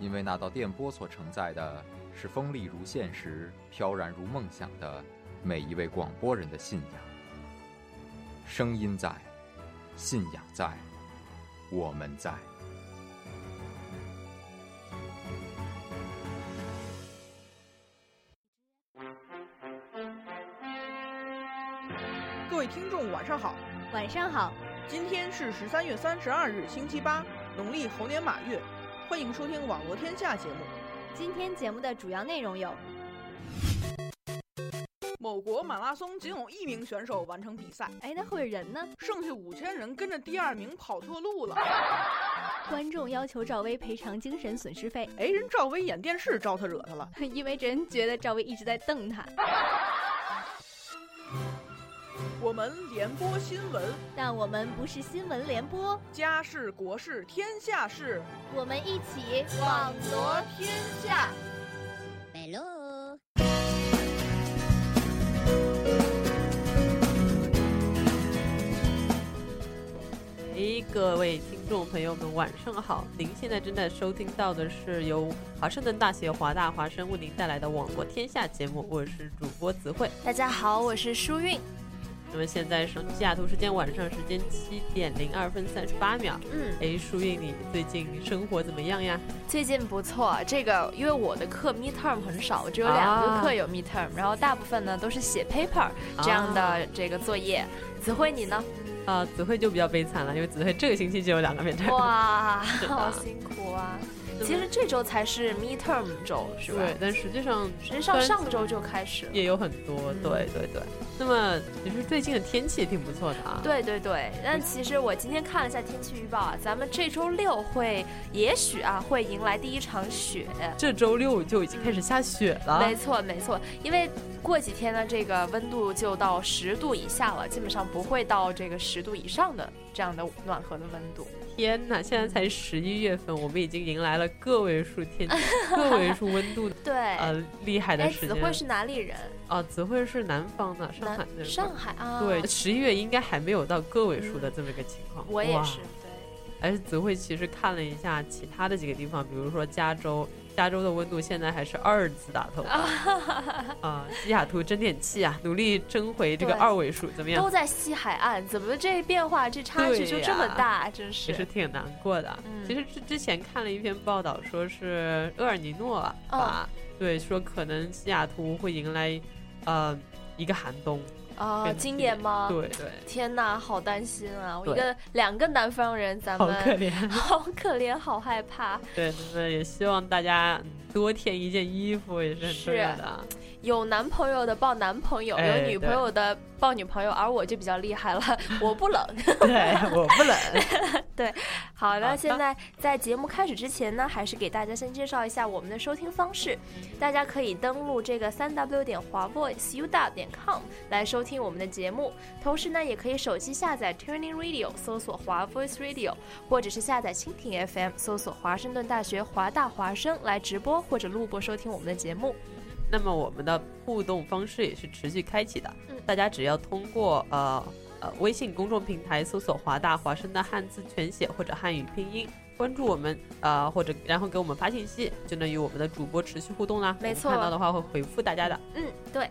因为那道电波所承载的是锋利如现实、飘然如梦想的每一位广播人的信仰。声音在，信仰在，我们在。各位听众，晚上好。晚上好。今天是十三月三十二日，星期八，农历猴年马月。欢迎收听《网络天下》节目。今天节目的主要内容有：某国马拉松仅有一名选手完成比赛，哎，那会人呢？剩下五千人跟着第二名跑错路了。观众要求赵薇赔偿精神损失费，哎，人赵薇演电视招他惹他了，因为人觉得赵薇一直在瞪他。我们联播新闻，但我们不是新闻联播。家事国事天下事，我们一起网罗天下。Hello。哎，各位听众朋友们，晚上好！您现在正在收听到的是由华盛顿大学华大华生为您带来的《网络天下》节目，我是主播子慧。大家好，我是舒韵。那么现在是西雅图时间晚上时间七点零二分三十八秒。嗯，哎，舒韵，你最近生活怎么样呀？最近不错，这个因为我的课 midterm 很少，我只有两个课有 midterm，然后大部分呢都是写 paper 这样的这个作业。子慧你呢？啊，子慧就比较悲惨了，因为子慧这个星期就有两个 midterm。哇，好辛苦啊！其实这周才是 midterm 周，是吧？对，但实际上实际上上周就开始也有很多，对对对。那么其实最近的天气也挺不错的啊。对对对，但其实我今天看了一下天气预报啊，咱们这周六会也许啊会迎来第一场雪。这周六就已经开始下雪了。没错没错，因为过几天呢，这个温度就到十度以下了，基本上不会到这个十度以上的这样的暖和的温度。天哪，现在才十一月份，我们已经迎来了个位数天气、个位数温度对呃厉害的时间。子慧是哪里人？哦，子慧是南方的，上海的。上海啊。对，十一月应该还没有到个位数的这么一个情况。我也是，对。而且子慧其实看了一下其他的几个地方，比如说加州。加州的温度现在还是二字打头 啊！西雅图争点气啊，努力争回这个二位数，怎么样？都在西海岸，怎么这变化这差距就这么大？真是也是挺难过的。其实之之前看了一篇报道，说是厄尔尼诺吧，对，说可能西雅图会迎来呃一个寒冬。啊，今年吗？对对，天哪，好担心啊！我一个两个南方人，咱们好可怜，好可怜，好害怕。对，那也希望大家多添一件衣服，也是很重要的。有男朋友的抱男朋友，有女朋友的抱女朋友，而我就比较厉害了，我不冷。对，我不冷。对，好的。现在在节目开始之前呢，还是给大家先介绍一下我们的收听方式。大家可以登录这个三 w 点华 voice u w 点 com 来收听我们的节目，同时呢，也可以手机下载 Turning Radio，搜索华 Voice Radio，或者是下载蜻蜓 FM，搜索华盛顿大学华大华声来直播或者录播收听我们的节目。那么我们的互动方式也是持续开启的，大家只要通过呃呃微信公众平台搜索“华大华生”的汉字全写或者汉语拼音，关注我们呃或者然后给我们发信息，就能与我们的主播持续互动啦。没错，看到的话会回复大家的。嗯，对。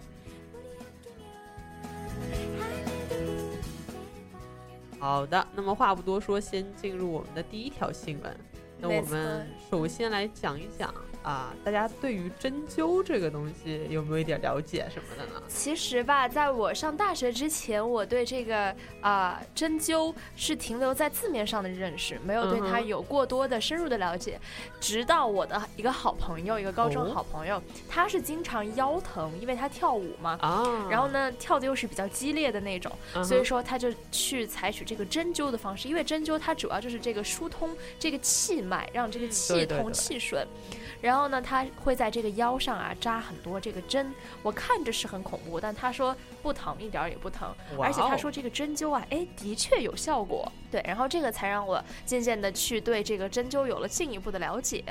好的，那么话不多说，先进入我们的第一条新闻。那我们首先来讲一讲。啊，大家对于针灸这个东西有没有一点了解什么的呢？其实吧，在我上大学之前，我对这个啊针灸是停留在字面上的认识，没有对它有过多的深入的了解。直到我的一个好朋友，一个高中好朋友，他是经常腰疼，因为他跳舞嘛，啊，然后呢跳的又是比较激烈的那种，所以说他就去采取这个针灸的方式，因为针灸它主要就是这个疏通这个气脉，让这个气通气顺。然后呢，他会在这个腰上啊扎很多这个针，我看着是很恐怖，但他说不疼，一点儿也不疼，而且他说这个针灸啊，哎，的确有效果。对，然后这个才让我渐渐的去对这个针灸有了进一步的了解。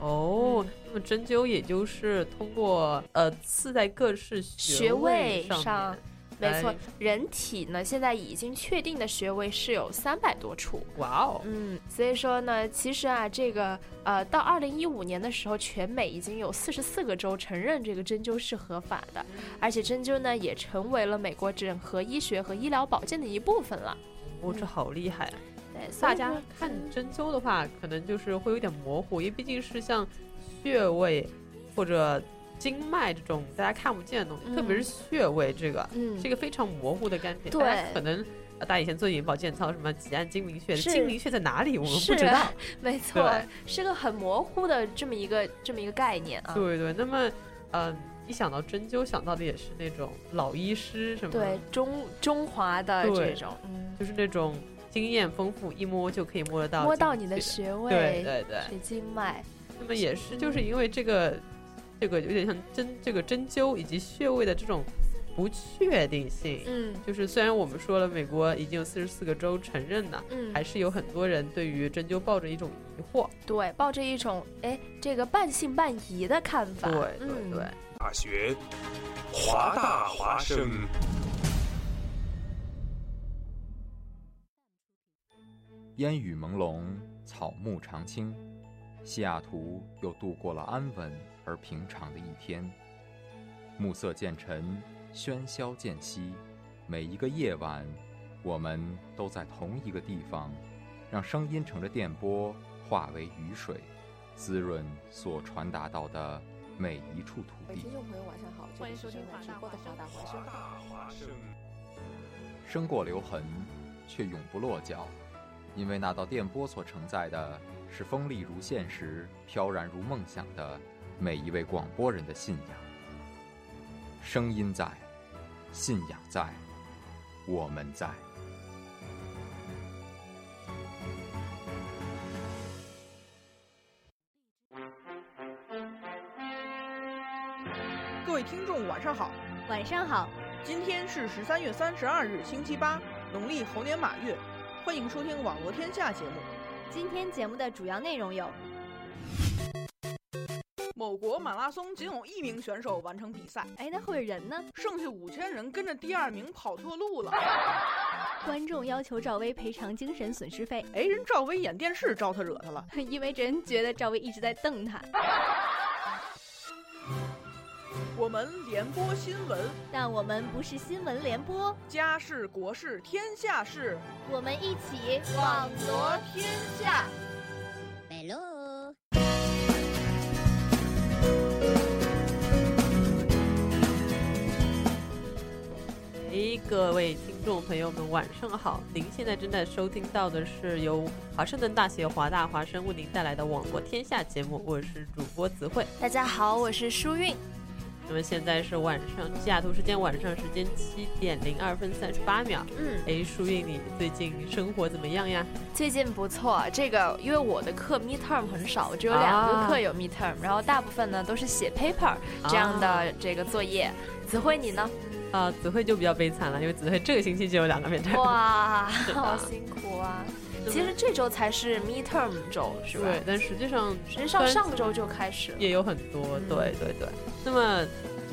哦，那么针灸也就是通过呃刺在各式穴位上。没错，人体呢现在已经确定的穴位是有三百多处。哇哦，嗯，所以说呢，其实啊，这个呃，到二零一五年的时候，全美已经有四十四个州承认这个针灸是合法的，而且针灸呢也成为了美国整合医学和医疗保健的一部分了。哦，这好厉害！对，大家看针灸的话，可能就是会有点模糊，因为毕竟是像穴位或者。经脉这种大家看不见的东西，特别是穴位这个，是一个非常模糊的概念。对，可能大家以前做眼保健操，什么几按睛明穴，睛明穴在哪里？我们不知道。没错，是个很模糊的这么一个这么一个概念啊。对对，那么，嗯，一想到针灸，想到的也是那种老医师什么，对中中华的这种，就是那种经验丰富，一摸就可以摸得到，摸到你的穴位，对对对，是经脉。那么也是，就是因为这个。这个有点像针，这个针灸以及穴位的这种不确定性，嗯，就是虽然我们说了美国已经有四十四个州承认了，嗯，还是有很多人对于针灸抱着一种疑惑，对，抱着一种哎这个半信半疑的看法，对对对。大学，华大华生，烟雨朦胧，草木常青。西雅图又度过了安稳而平常的一天。暮色渐沉，喧嚣渐息，每一个夜晚，我们都在同一个地方，让声音乘着电波化为雨水，滋润所传达到的每一处土地。听众朋友，晚上好，欢迎收听直播的华大华声。生过留痕，却永不落脚，因为那道电波所承载的。是锋利如现实、飘然如梦想的每一位广播人的信仰。声音在，信仰在，我们在。各位听众，晚上好。晚上好。今天是十三月三十二日，星期八，农历猴年马月。欢迎收听《网络天下》节目。今天节目的主要内容有：某国马拉松仅有一名选手完成比赛，哎，那会人呢？剩下五千人跟着第二名跑错路了。观众要求赵薇赔偿精神损失费，哎，人赵薇演电视招他惹他了，因为人觉得赵薇一直在瞪他。我们联播新闻，但我们不是新闻联播。家事国事天下事，我们一起网罗天下。哎，各位听众朋友们，晚上好！您现在正在收听到的是由华盛顿大学华大华生为您带来的《网络天下》节目，我是主播子慧。大家好，我是舒韵。那么现在是晚上，西雅图时间晚上时间七点零二分三十八秒。嗯，哎，舒韵，你最近生活怎么样呀？最近不错，这个因为我的课 midterm 很少，我只有两个课有 midterm，然后大部分呢都是写 paper 这样的这个作业。子慧你呢？啊，子慧就比较悲惨了，因为子慧这个星期就有两个 midterm。哇，好辛苦啊！其实这周才是 midterm 周，是吧？对，但实际上实际上上周就开始也有很多，对对对。那么，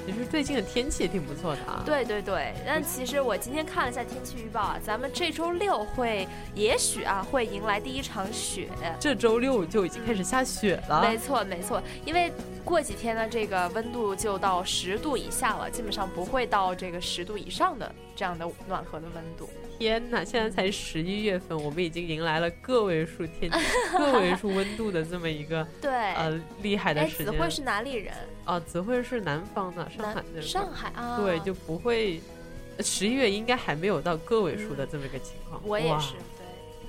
其实最近的天气也挺不错的啊。对对对，但其实我今天看了一下天气预报啊，咱们这周六会也许啊会迎来第一场雪。这周六就已经开始下雪了。没错没错，因为过几天呢，这个温度就到十度以下了，基本上不会到这个十度以上的这样的暖和的温度。天哪，现在才十一月份，我们已经迎来了个位数天气、个位数温度的这么一个 对呃厉害的时间。子慧是哪里人？哦，子慧是南方的，上海的上海啊，对，就不会十一月应该还没有到个位数的这么一个情况。我也是，对。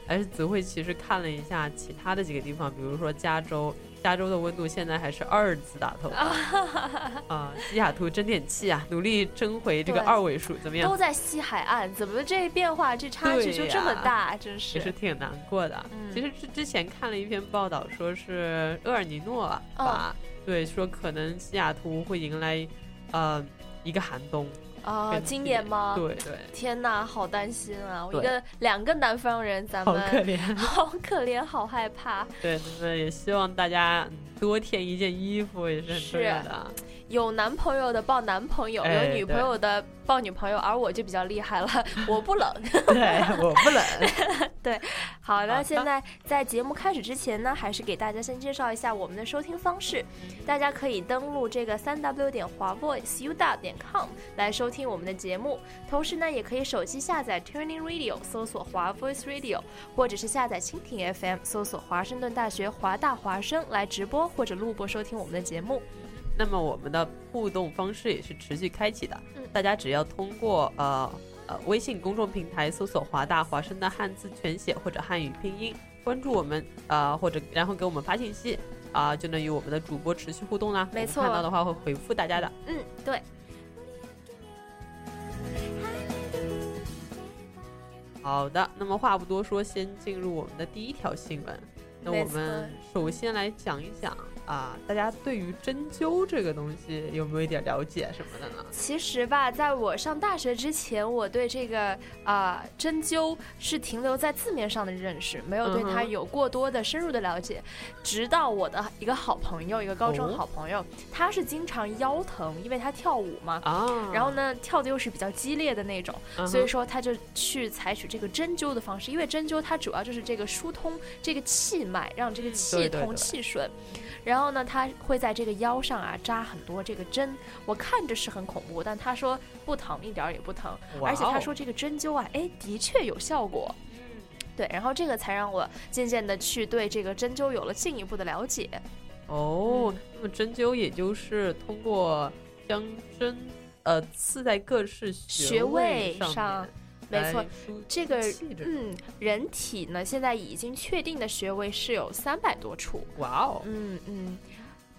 而且子慧其实看了一下其他的几个地方，比如说加州。加州的温度现在还是二字打头 啊！西雅图争点气啊，努力争回这个二位数，怎么样？都在西海岸，怎么这变化这差距就这么大？真是也是挺难过的。其实之之前看了一篇报道，说是厄尔尼诺吧，对，说可能西雅图会迎来呃一个寒冬。啊，今年吗？对对，天哪，好担心啊！我一个两个南方人，咱们好可怜，好可怜，好害怕。对，对对也希望大家多添一件衣服，也是很重要的。有男朋友的抱男朋友，有女朋友的抱女朋友，而我就比较厉害了，我不冷。对，我不冷。对，好的。现在在节目开始之前呢，还是给大家先介绍一下我们的收听方式。大家可以登录这个三 w 点华 voiceu 大点 com 来收听我们的节目，同时呢，也可以手机下载 Turning Radio，搜索华 Voice Radio，或者是下载蜻蜓 FM，搜索华盛顿大学华大华声来直播或者录播收听我们的节目。那么我们的互动方式也是持续开启的，大家只要通过呃呃微信公众平台搜索“华大华生”的汉字全写或者汉语拼音，关注我们啊，或者然后给我们发信息啊，就能与我们的主播持续互动啦。没错，看到的话会回复大家的。嗯，对。好的，那么话不多说，先进入我们的第一条新闻。那我们首先来讲一讲。啊，大家对于针灸这个东西有没有一点了解什么的呢？其实吧，在我上大学之前，我对这个啊针灸是停留在字面上的认识，没有对它有过多的深入的了解。直到我的一个好朋友，一个高中好朋友，他是经常腰疼，因为他跳舞嘛，啊，然后呢跳的又是比较激烈的那种，所以说他就去采取这个针灸的方式，因为针灸它主要就是这个疏通这个气脉，让这个气通气顺。然后呢，他会在这个腰上啊扎很多这个针，我看着是很恐怖，但他说不疼，一点儿也不疼，而且他说这个针灸啊，哎，的确有效果。对，然后这个才让我渐渐的去对这个针灸有了进一步的了解。哦，那么针灸也就是通过将针呃刺在各式穴位上。没错，这个嗯，人体呢现在已经确定的穴位是有三百多处。哇哦，嗯嗯，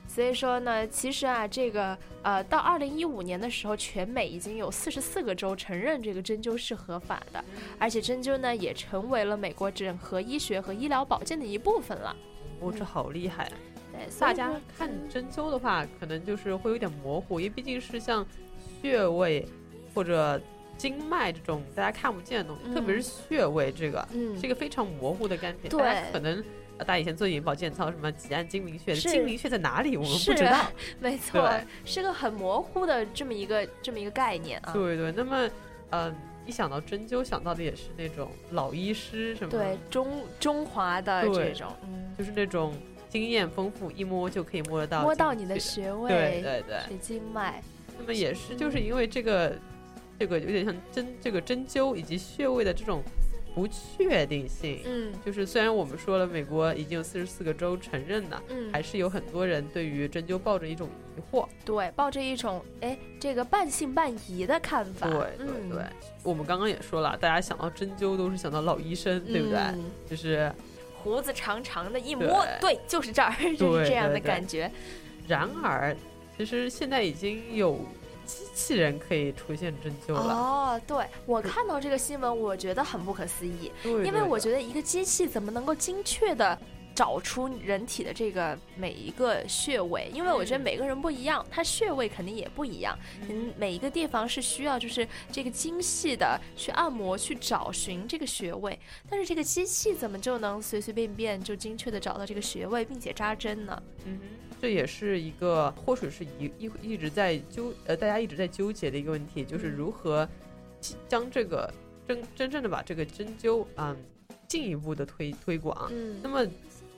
所以说呢，其实啊，这个呃，到二零一五年的时候，全美已经有四十四个州承认这个针灸是合法的，而且针灸呢也成为了美国整合医学和医疗保健的一部分了。哦，这好厉害！对，大家看针灸的话，可能就是会有点模糊，因为毕竟是像穴位或者。经脉这种大家看不见的东西，特别是穴位这个，是一个非常模糊的概念。对，可能大家以前做眼保健操，什么几按睛明穴，睛明穴在哪里？我们不知道。没错，是个很模糊的这么一个这么一个概念啊。对对，那么，嗯，一想到针灸，想到的也是那种老医师什么，对中中华的这种，就是那种经验丰富，一摸就可以摸得到，摸到你的穴位，对对对，是经脉。那么也是，就是因为这个。这个有点像针，这个针灸以及穴位的这种不确定性，嗯，就是虽然我们说了美国已经有四十四个州承认了，嗯，还是有很多人对于针灸抱着一种疑惑，对，抱着一种哎这个半信半疑的看法，对对对。我们刚刚也说了，大家想到针灸都是想到老医生，对不对？就是胡子长长的，一摸，对，就是这儿，就是这样的感觉。然而，其实现在已经有。机器人可以出现针灸了哦！对我看到这个新闻，我觉得很不可思议，因为我觉得一个机器怎么能够精确的找出人体的这个每一个穴位？因为我觉得每个人不一样，它穴位肯定也不一样。嗯，每一个地方是需要就是这个精细的去按摩去找寻这个穴位，但是这个机器怎么就能随随便便就精确的找到这个穴位并且扎针呢？嗯。这也是一个，或许是一一一直在纠呃，大家一直在纠结的一个问题，就是如何将这个真真正的把这个针灸嗯进一步的推推广。嗯，那么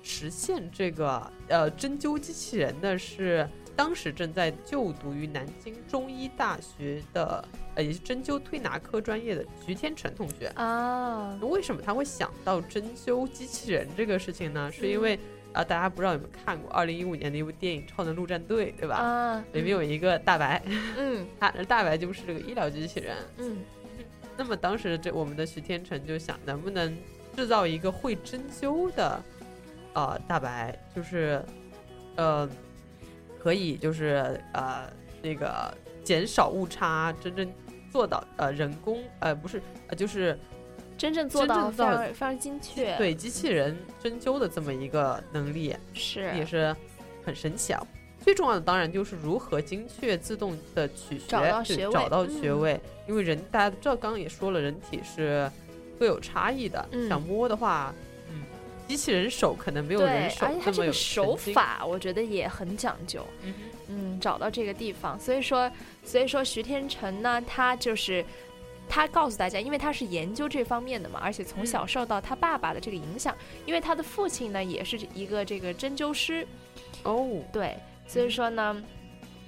实现这个呃针灸机器人的是当时正在就读于南京中医大学的，呃，也是针灸推拿科专业的徐天成同学啊。为什么他会想到针灸机器人这个事情呢？是因为啊，大家不知道有没有看过二零一五年的一部电影《超能陆战队》，对吧？啊，里面有一个大白，嗯，他大白就是这个医疗机器人，嗯。那么当时这我们的徐天成就想，能不能制造一个会针灸的，呃，大白，就是，呃。可以就是呃那个减少误差，真正做到呃人工呃不是呃就是真正做到非常非常精确，对机器人针灸的这么一个能力是也是很神奇啊。最重要的当然就是如何精确自动的取穴，找到穴位，找到穴位。因为人大家都知道，刚刚也说了，人体是各有差异的。想摸的话。嗯机器人手可能没有人手而且它这个手法，我觉得也很讲究。嗯嗯，找到这个地方，所以说，所以说徐天成呢，他就是他告诉大家，因为他是研究这方面的嘛，而且从小受到他爸爸的这个影响，因为他的父亲呢也是一个这个针灸师。哦，对，所以说呢。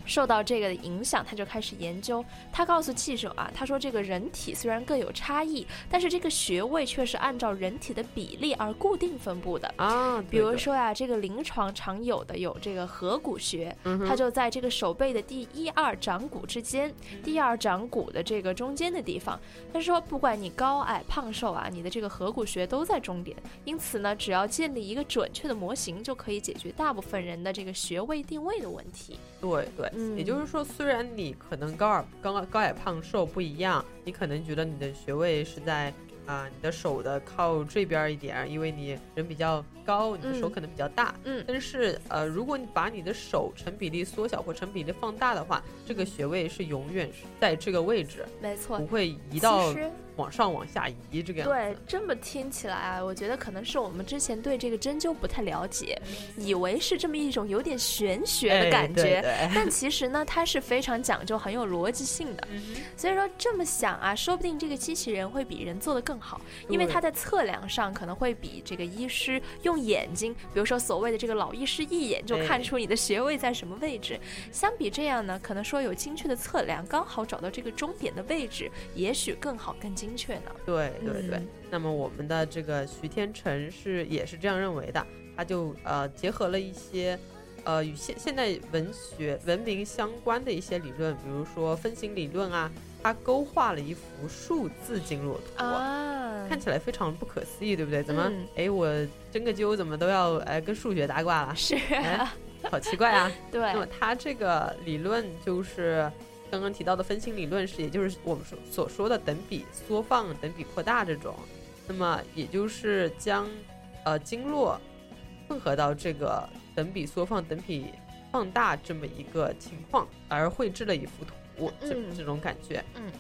受到这个的影响，他就开始研究。他告诉记者啊，他说这个人体虽然各有差异，但是这个穴位却是按照人体的比例而固定分布的啊。比如说呀，这个临床常有的有这个合谷穴，它就在这个手背的第一二掌骨之间，第二掌骨的这个中间的地方。他说，不管你高矮胖瘦啊，你的这个合谷穴都在中点。因此呢，只要建立一个准确的模型，就可以解决大部分人的这个穴位定位的问题。对对。也就是说，虽然你可能高矮高高矮胖瘦不一样，你可能觉得你的穴位是在啊你的手的靠这边一点，因为你人比较高，你的手可能比较大。嗯。但是呃，如果你把你的手成比例缩小或成比例放大的话，这个穴位是永远是在这个位置，没错，不会移到。往上往下移，这个样对，这么听起来啊，我觉得可能是我们之前对这个针灸不太了解，以为是这么一种有点玄学的感觉，但其实呢，它是非常讲究、很有逻辑性的。所以说这么想啊，说不定这个机器人会比人做的更好，因为它在测量上可能会比这个医师用眼睛，比如说所谓的这个老医师一眼就看出你的穴位在什么位置。相比这样呢，可能说有精确的测量，刚好找到这个终点的位置，也许更好、更精。精确的，对对对。那么我们的这个徐天成是也是这样认为的，他就呃结合了一些呃与现现代文学文明相关的一些理论，比如说分形理论啊，他勾画了一幅数字经络图啊，看起来非常不可思议，对不对？怎么哎我针个灸怎么都要哎跟数学搭挂了？是，好奇怪啊。对。那么他这个理论就是。刚刚提到的分心理论是，也就是我们所所说的等比缩放、等比扩大这种，那么也就是将呃经络混合到这个等比缩放、等比放大这么一个情况，而绘制了一幅图，这这种感觉。嗯。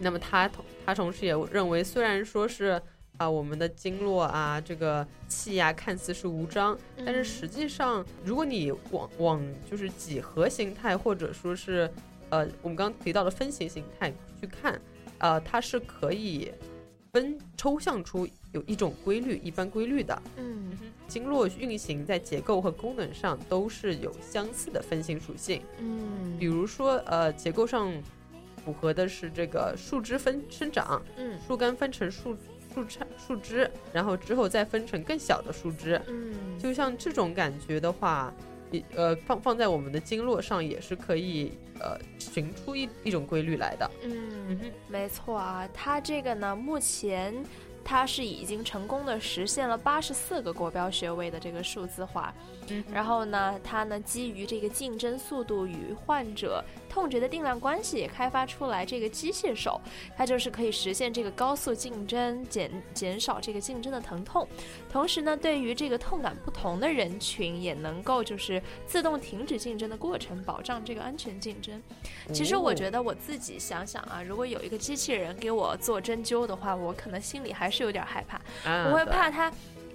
那么他同他同时也认为，虽然说是啊我们的经络啊这个气呀看似是无章，但是实际上如果你往往就是几何形态或者说是呃，我们刚刚提到的分形形态去看，呃，它是可以分抽象出有一种规律，一般规律的。嗯，经络运行在结构和功能上都是有相似的分形属性。嗯，比如说，呃，结构上符合的是这个树枝分生长，嗯，树干分成树树杈树枝，然后之后再分成更小的树枝。嗯，就像这种感觉的话。呃，放放在我们的经络上也是可以，呃，寻出一一种规律来的。嗯，没错啊，它这个呢，目前它是已经成功的实现了八十四个国标学位的这个数字化。嗯，然后呢，它呢基于这个竞争速度与患者。痛觉的定量关系也开发出来，这个机械手，它就是可以实现这个高速竞争，减减少这个竞争的疼痛，同时呢，对于这个痛感不同的人群，也能够就是自动停止竞争的过程，保障这个安全竞争。其实我觉得我自己想想啊，如果有一个机器人给我做针灸的话，我可能心里还是有点害怕，我会怕他。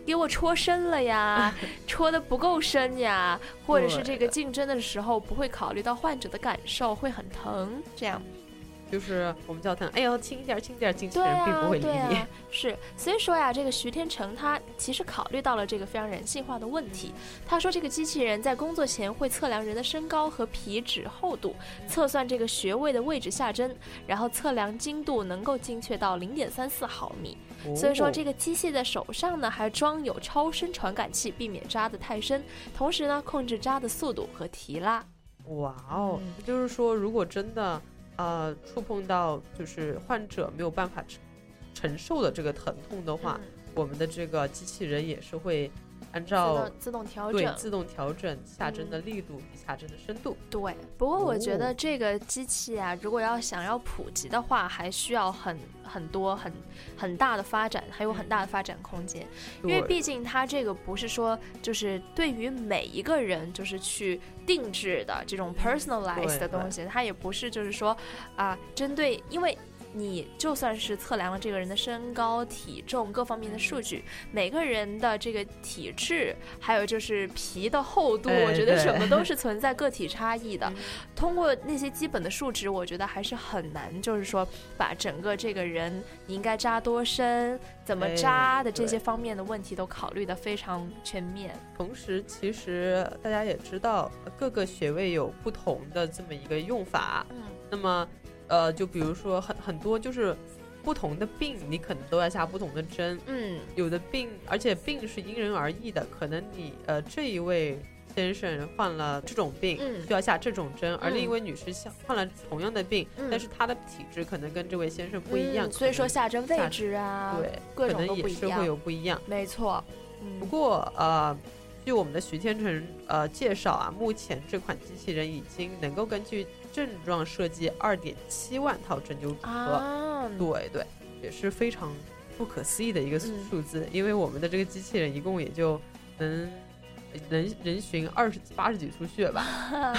给我戳深了呀，戳的不够深呀，或者是这个竞争的时候不会考虑到患者的感受，会很疼，这样。就是我们叫他，哎呦，轻一点儿，轻点儿，机器对人并不啊，会理你。对啊，是，所以说呀，这个徐天成他其实考虑到了这个非常人性化的问题。他说，这个机器人在工作前会测量人的身高和皮脂厚度，测算这个穴位的位置下针，然后测量精度能够精确到零点三四毫米。所以说，这个个机械的手上呢还装有超声传感器，避免扎得太深，同时呢控制扎的速度和提拉。哇哦嗯，就是说，如果真的呃触碰到就是患者没有办法承承受的这个疼痛的话，嗯。我们的这个机器人也是会按自照动自动调整。对自动调整下针的力度与下针的深度。对，不过我觉哦得这个机器啊，如果要想要普及的话，还需要很很多很很大的发展，还有很大的发展空间。因为毕竟它这个不是说就是对于每一个人就是去定制的这种 personalized 的东西，它也不是就是说啊针对，因为。你就算是测量了这个人的身高、体重各方面的数据，每个人的这个体质，还有就是皮的厚度，哎我觉得什么都是存在个体差异的 嗯。通过那些基本的数值，我觉得还是很难，就是说把整个这个人你应该扎多深、怎么哎扎的这些方面的问题都考虑的非常全面。同时，其实大家也知道，各个穴位有不同的这么一个用法。嗯，那么，呃，就比如说很很多就是不同的病，你可能都要下不同的针。嗯，有的病，而且病是因人而异的，可能你呃这一位先生患了这种病，嗯需要下这种针，而另一嗯位女士像患了同样的病，嗯但是她的体质可能跟这位先生不一样，嗯所以说下针位下置啊，对，各可能也是会。有不一样。没错，嗯不过呃，据我们的徐天成呃介绍啊，目前这款机器人已经能够根据症状设计二点七万套针灸组合。啊，对对，也是非常不可思议的一个数字，因为我们的这个机器人一共也就能能人寻二十八十几处血吧，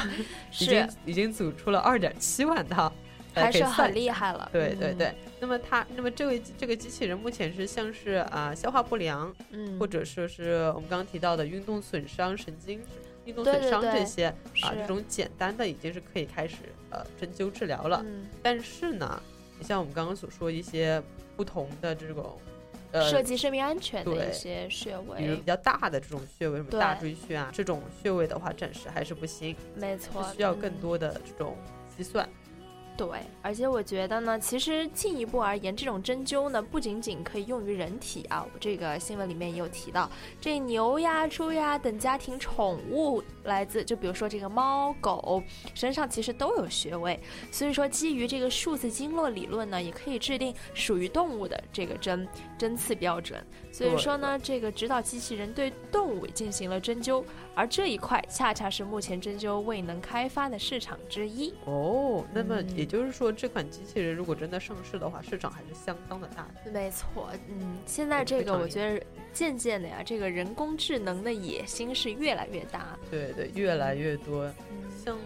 已经已经组出了二点七万套，还是很。厉害了。嗯对对对，，那么它，那么这位这个机器人目前是像是啊、消化不良，嗯，或者说是我们刚刚提到的运动损伤、神经运动损伤这些啊这种简单的已经是可以开始呃针灸治疗了。嗯但是呢，你像我们刚刚所说一些不同的这种呃涉及生命安全的一些穴位比如比，较大的这种穴位，什么大椎穴啊，这种穴位的话，暂时还是不行，没错，是需要更嗯多的这种计算。对，而且我觉得呢，其实进一步而言，这种针灸呢，不仅仅可以用于人体啊，我这个新闻里面也有提到，这牛呀、猪呀等家庭宠物来自，就比如说这个猫、狗身上其实都有穴位，所以说基于这个数字经络理论呢，也可以制定属于动物的这个针针刺标准。所以说呢，这个指导机器人对动物进行了针灸，而这一块恰恰是目前针灸未能开发的市场之一。哦，那么嗯也就是说，这款机器人如果真的上市的话，市场还是相当的大的。没错，嗯，现在这个我觉得渐渐的呀，这个人工智能的野心是越来越大。对对，越来越多，嗯，像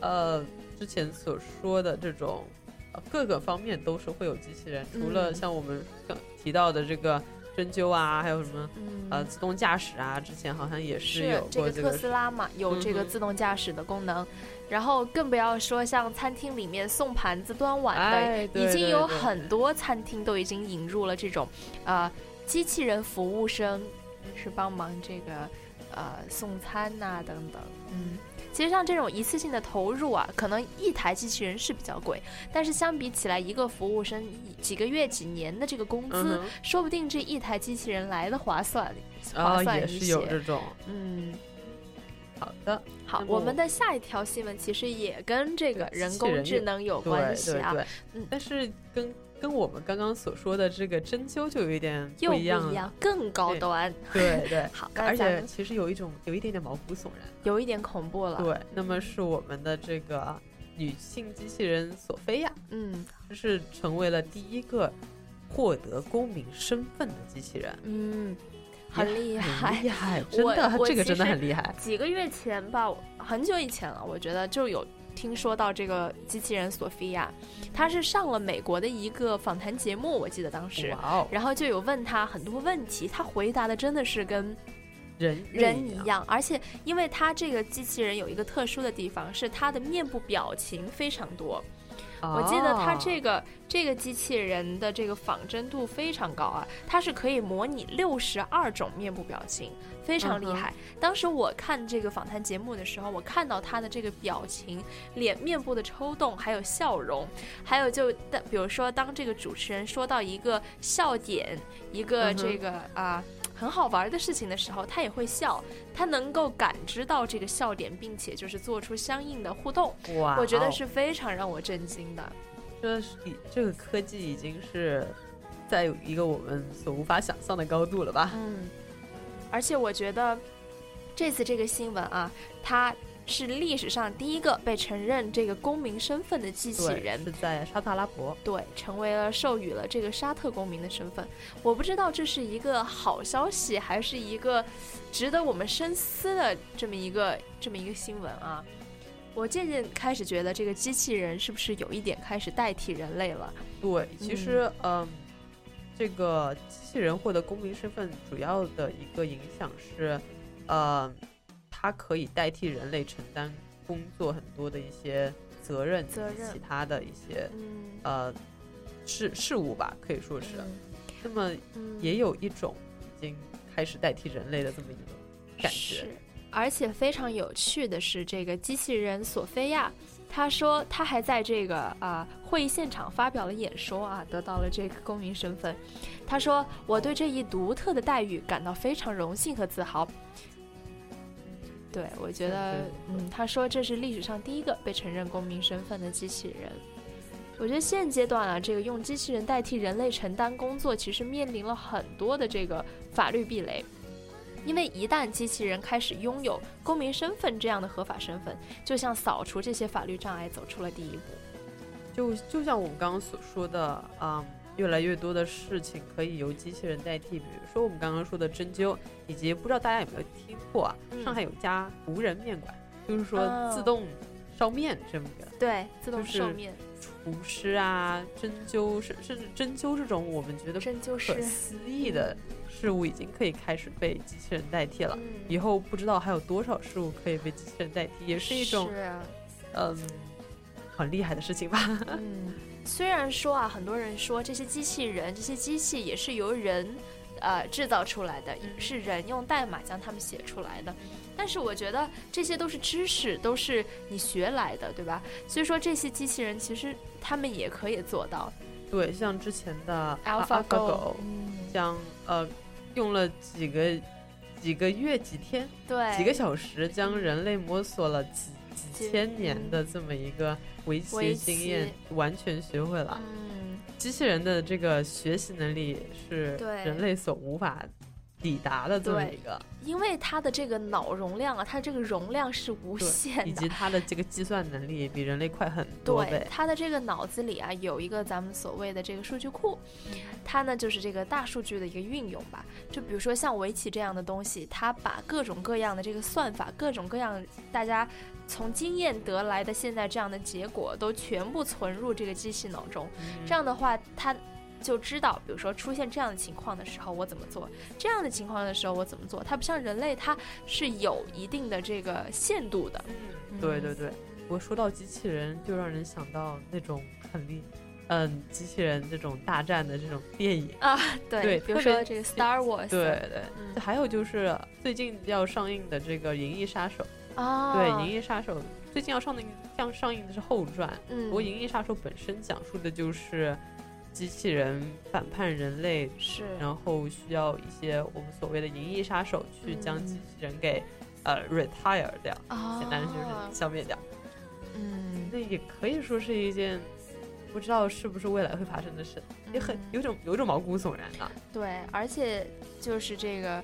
呃之前所说的这种。呃各个方面都是会有机器人，除了嗯像我们刚提到的这个针灸啊，还有什么嗯。呃自动驾驶啊，之前好像也是有这个特斯拉嘛，有这个自动驾驶的功能，然后更不要说像餐厅里面送盘子、端碗的，哎，对已经有很多餐厅都已经引入了这种呃机器人服务生，是帮忙这个呃送餐呐、等等。嗯，其实像这种一次性的投入啊，可能一台机器人是比较贵，但是相比起来，一个服务生几个月、几年的这个工资，嗯说不定这一台机器人来的划算，划啊，算一也是有些这种。嗯。好的，好我们的下一条新闻其实也跟这个人工智能有关系啊，对对，嗯但。是跟跟我们刚刚所说的这个针灸就有一点不一样了，一样，更高端。对对，好，那而且其实有一种有一点点毛骨悚然。有一点恐怖了。对，那么是我们的这个女性机器人索菲亚，嗯是成为了第一个获得公民身份的机器人，嗯，很厉害厉。害，真的，这个真的很厉害。几个月前吧，很久以前了，我觉得就有听说到这个机器人索菲亚，她是上了美国的一个访谈节目，我记得当时，然后就有问她很多问题，她回答的真的是跟人人一样，而且因为它这个机器人有一个特殊的地方，是它的面部表情非常多。我记得它这个这个机器人的这个仿真度非常高啊，它是可以模拟六十二种面部表情，非常厉害。当时我看这个访谈节目的时候，我看到他的这个表情、脸面部的抽动，还有笑容，还有就比如说当这个主持人说到一个笑点，一个这个啊。很好玩的事情的时候，他也会笑，他能够感知到这个笑点，并且就是做出相应的互动。哇，我觉得是非常让我震惊的。这是这个科技已经是在一个我们所无法想象的高度了吧？嗯，而且我觉得这次这个新闻啊，它。是历史上第一个被承认这个公民身份的机器人，是在沙特阿拉伯。对，成为了授予了这个沙特公民的身份。我不知道这是一个好消息，还是一个值得我们深思的这么一个这么一个新闻啊！我渐渐开始觉得，这个机器人是不是有一点开始代替人类了？对，其实，嗯，这个机器人获得公民身份主要的一个影响是，呃。它可以代替人类承担工作很多的一些责任，责任其他的一些呃事事物吧，可以说是。那么也有一种已经开始代替人类的这么一个感觉。而且非常有趣的是，这个机器人索菲亚，他说他还在这个啊会议现场发表了演说啊，得到了这个公民身份。他说：“我对这一独特的待遇感到非常荣幸和自豪。”对，我觉得，嗯，他说这是历史上第一个被承认公民身份的机器人。我觉得现阶段啊，这个用机器人代替人类承担工作，其实面临了很多的这个法律壁垒。因为一旦机器人开始拥有公民身份这样的合法身份，就像扫除这些法律障碍走出了第一步。就就像我们刚刚所说的，嗯。越来越多的事情可以由机器人代替，比如说我们刚刚说的针灸，以及不知道大家有没有听过啊？上海有家无人面馆，就是说自动烧面这么个，对，自动烧面。厨师啊，针灸甚甚至针灸这种我们觉得不可思议的事物，已经可以开始被机器人代替了。以后不知道还有多少事物可以被机器人代替，也是一种嗯很厉害的事情吧。嗯。虽然说啊，很多人说这些机器人、这些机器也是由人，呃，制造出来的，是人用代码将它们写出来的，但是我觉得这些都是知识，都是你学来的，对吧？所以说这些机器人其实他们也可以做到。对，像之前的 AlphaGo，将呃用了几个几个月、几天、对几个小时，将人类摸索了几。几千年的这么一个围棋经验，完全学会了。嗯，机器人的这个学习能力是人类所无法。抵达的这么一个，因为它的这个脑容量啊，它这个容量是无限的，以及它的这个计算能力比人类快很多对。它的这个脑子里啊，有一个咱们所谓的这个数据库，它呢就是这个大数据的一个运用吧。就比如说像围棋这样的东西，它把各种各样的这个算法，各种各样大家从经验得来的现在这样的结果，都全部存入这个机器脑中。这样的话，它。就知道，比如说出现这样的情况的时候，我怎么做；这样的情况的时候，我怎么做。它不像人类，它是有一定的这个限度的。嗯对对对，我说到机器人，就让人想到那种很厉，嗯，机器人这种大战的这种电影啊。对，比如说这个 Star Wars。对对，还有就是最近要上映的这个《银翼杀手》啊。对，《银翼杀手》最近要上映，将上映的是后传。嗯。不过《银翼杀手》本身讲述的就是。机器人反叛人类是，然后需要一些我们所谓的银翼杀手去将机器人给呃 retire 掉，简单就是消灭掉。嗯，那也可以说是一件不知道是不是未来会发生的事，也很有种有种毛骨悚然的。对，而且就是这个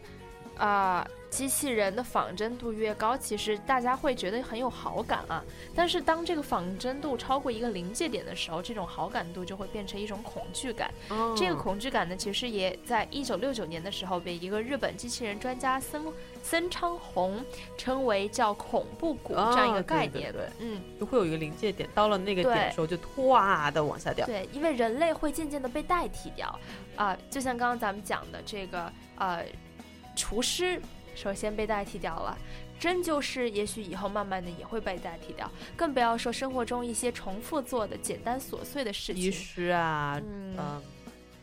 啊。机器人的仿真度越高，其实大家会觉得很有好感啊。但是当这个仿真度超过一个临界点的时候，这种好感度就会变成一种恐惧感。这个恐惧感呢，其实也在一九六九年的时候被一个日本机器人专家森森昌宏称为叫恐怖谷这样一个概念。对，嗯，就会有一个临界点，到了那个点的时候就哗的往下掉。对，因为人类会渐渐的被代替掉啊。就像刚刚咱们讲的这个呃，厨师。首先被代替掉了。真就是也许以后慢慢的也会被代替掉，更不要说生活中一些重复做的简单琐碎的事情。其实啊，嗯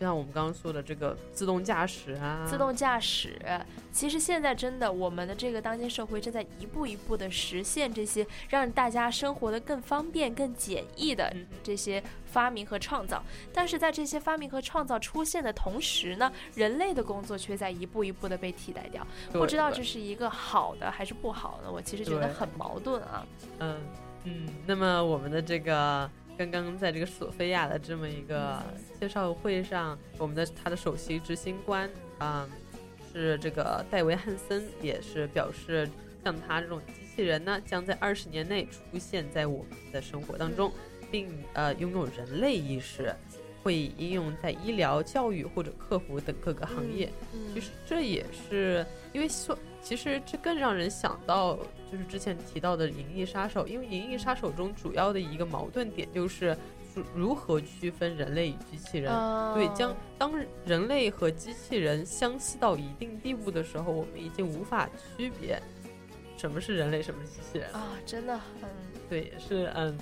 像我们刚刚说的这个自动驾驶啊，自动驾驶，其实现在真的，我们的这个当今社会正在一步一步的实现这些让大家生活的更方便、更简易的嗯这些发明和创造。但是在这些发明和创造出现的同时呢，人类的工作却在一步一步的被替代掉。不知道这是一个好的还是不好呢？我其实觉得很矛盾啊。嗯嗯，那么我们的这个刚刚在这个索菲亚的这么一个介绍会上，我们的他的首席执行官啊、是这个戴维汉森，也是表示，像他这种机器人呢，将在二十年内出现在我们的生活当中，并呃拥有人类意识。会应用在医疗、教育或者客服等各个行业，嗯其实这也是因为说，其实这更让人想到，就是之前提到的《银翼杀手》，因为《银翼杀手》中主要的一个矛盾点就是如如何区分人类与机器人。嗯对，将当人类和机器人相似到一定地步的时候，我们已经无法区别什么是人类，什么是机器人。啊，真的很。对，也是嗯，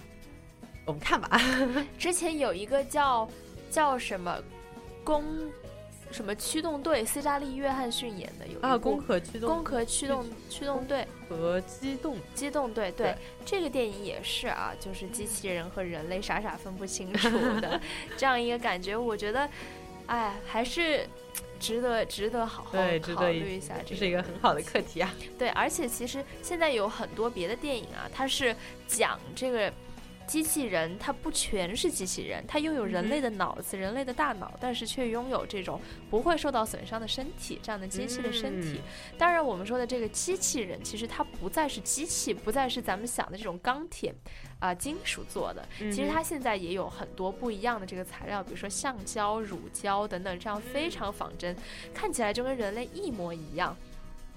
我们看吧。之前有一个叫叫什么攻什么驱动队，斯嘉丽·约翰逊演的有一啊，攻壳驱动攻壳驱动驱动队。和机动。机动队，对。对。这个电影也是啊，就是机器人和人类傻傻分不清楚的 这样一个感觉。我觉得，哎，还是值得值得好好对，值考得虑一下这这是一个很好的课题啊。对，而且其实现在有很多别的电影啊，它是讲这个机器人，它不全是机器人，它拥有人类的脑子、人类的大脑，但是却拥有这种不会受到损伤的身体，这样的机器的身体。当然，我们说的这个机器人，其实它不再是机器，不再是咱们想的这种钢铁啊、金属做的。嗯其实它现在也有很多不一样的这个材料，比如说橡胶、乳胶等等，这样非常仿真，看起来就跟人类一模一样。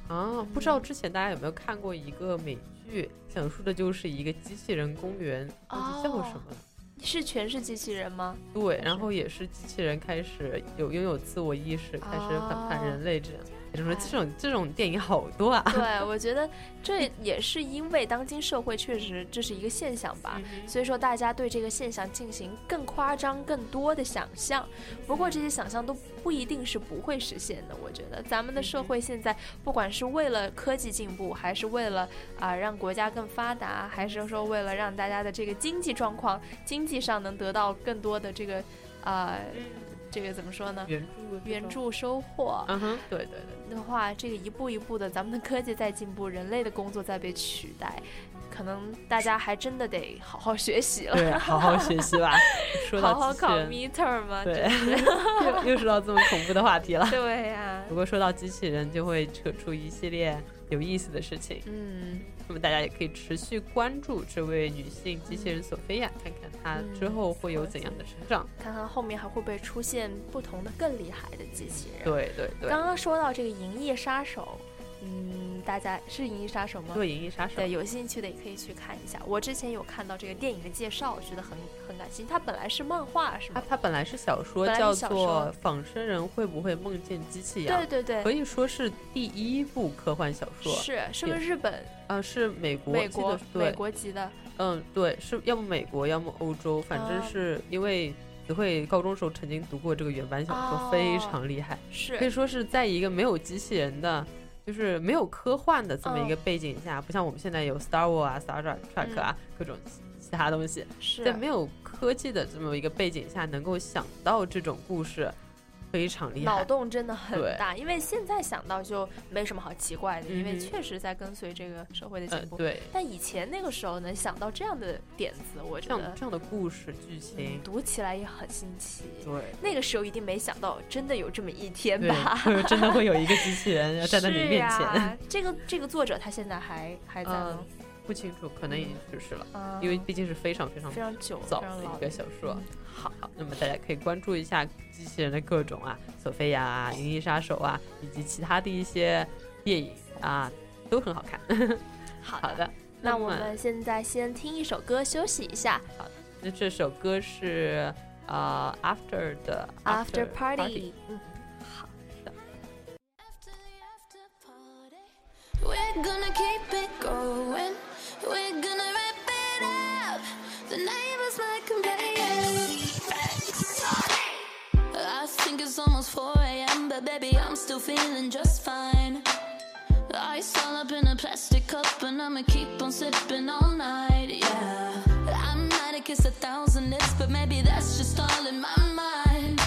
啊，不知道之前大家有没有看过一个美剧，讲述的就是一个机器人公园，叫什么了。是全是机器人吗？对，然后也是机器人开始有拥有自我意识，开始反叛人类这样。也就是说，这种这种电影好多啊。对，我觉得这也是因为当今社会确实这是一个现象吧，所以说大家对这个现象进行更夸张、更多的想象。不过这些想象都不一定是不会实现的。我觉得咱们的社会现在，不管是为了科技进步，还是为了啊、让国家更发达，还是说为了让大家的这个经济状况、经济上能得到更多的这个啊、这个怎么说呢？援助援，助收获。嗯哼，对对对，的话，这个一步一步的，咱们的科技在进步，人类的工作在被取代，可能大家还真的得好好学习了，对，好好学习吧。说到好好考机器人 midterm 嘛，对 又又说到这么恐怖的话题了。对呀、不过说到机器人，就会扯出一系列有意思的事情。嗯，那么大家也可以持续关注这位女性机器人索菲亚，看看她之后会有怎样的成长。看看后面还会不会出现不同的更厉害的机器人。对对对，刚刚说到这个《银翼杀手》，嗯，大家是《银翼杀手》吗？对《银翼杀手》对，有兴趣的也可以去看一下。我之前有看到这个电影的介绍，我觉得很很感兴趣。它本来是漫画是吗？它它本来是小说，叫做《仿生人会不会梦见机器羊》，对对对，可以说是第一部科幻小说。是是不是日本、啊，是美国，美国美，国籍的？嗯，对，是要么美国，要么欧洲，反正哦是因为子慧高中时候曾经读过这个原版小说，哦非常厉害，是可以说是在一个没有机器人的。就是没有科幻的这么一个嗯背景下，不像我们现在有 Star Wars 啊、Star Trek 啊、各种其他东西，是在没有科技的这么一个背景下，能够想到这种故事，非常厉害脑。洞真的很大，因为现在想到就没什么好奇怪的，因为确实在跟随这个社会的进嗯，步。对，但以前那个时候能想到这样的点子，我这觉得样这样的故事剧情嗯，读起来也很新奇。对。那个时候一定没想到，真的有这么一天吧？，会 真的会有一个机器人要站在你面前，呀这个这个作者他现在还还在吗？不清楚，可能已经去世了，啊因为毕竟是非常非常非常久早的一个小说。嗯好，那么大家可以关注一下机器人的各种啊，索菲亚啊、银翼杀手啊，以及其他的一些电影啊，都很好看。好 好的，那我们现在先听一首歌休息一下好那这首歌是呃 After 的，After Party。嗯，好。We're gonna keep it going. We're gonna rip it up. The neighbors might complain. I think it's almost 4 a.m., but baby, I'm still feeling just fine. Ice all up in a plastic cup, and I'ma keep on sipping all night, yeah. I a thousand lips, but maybe that's just all in my mind.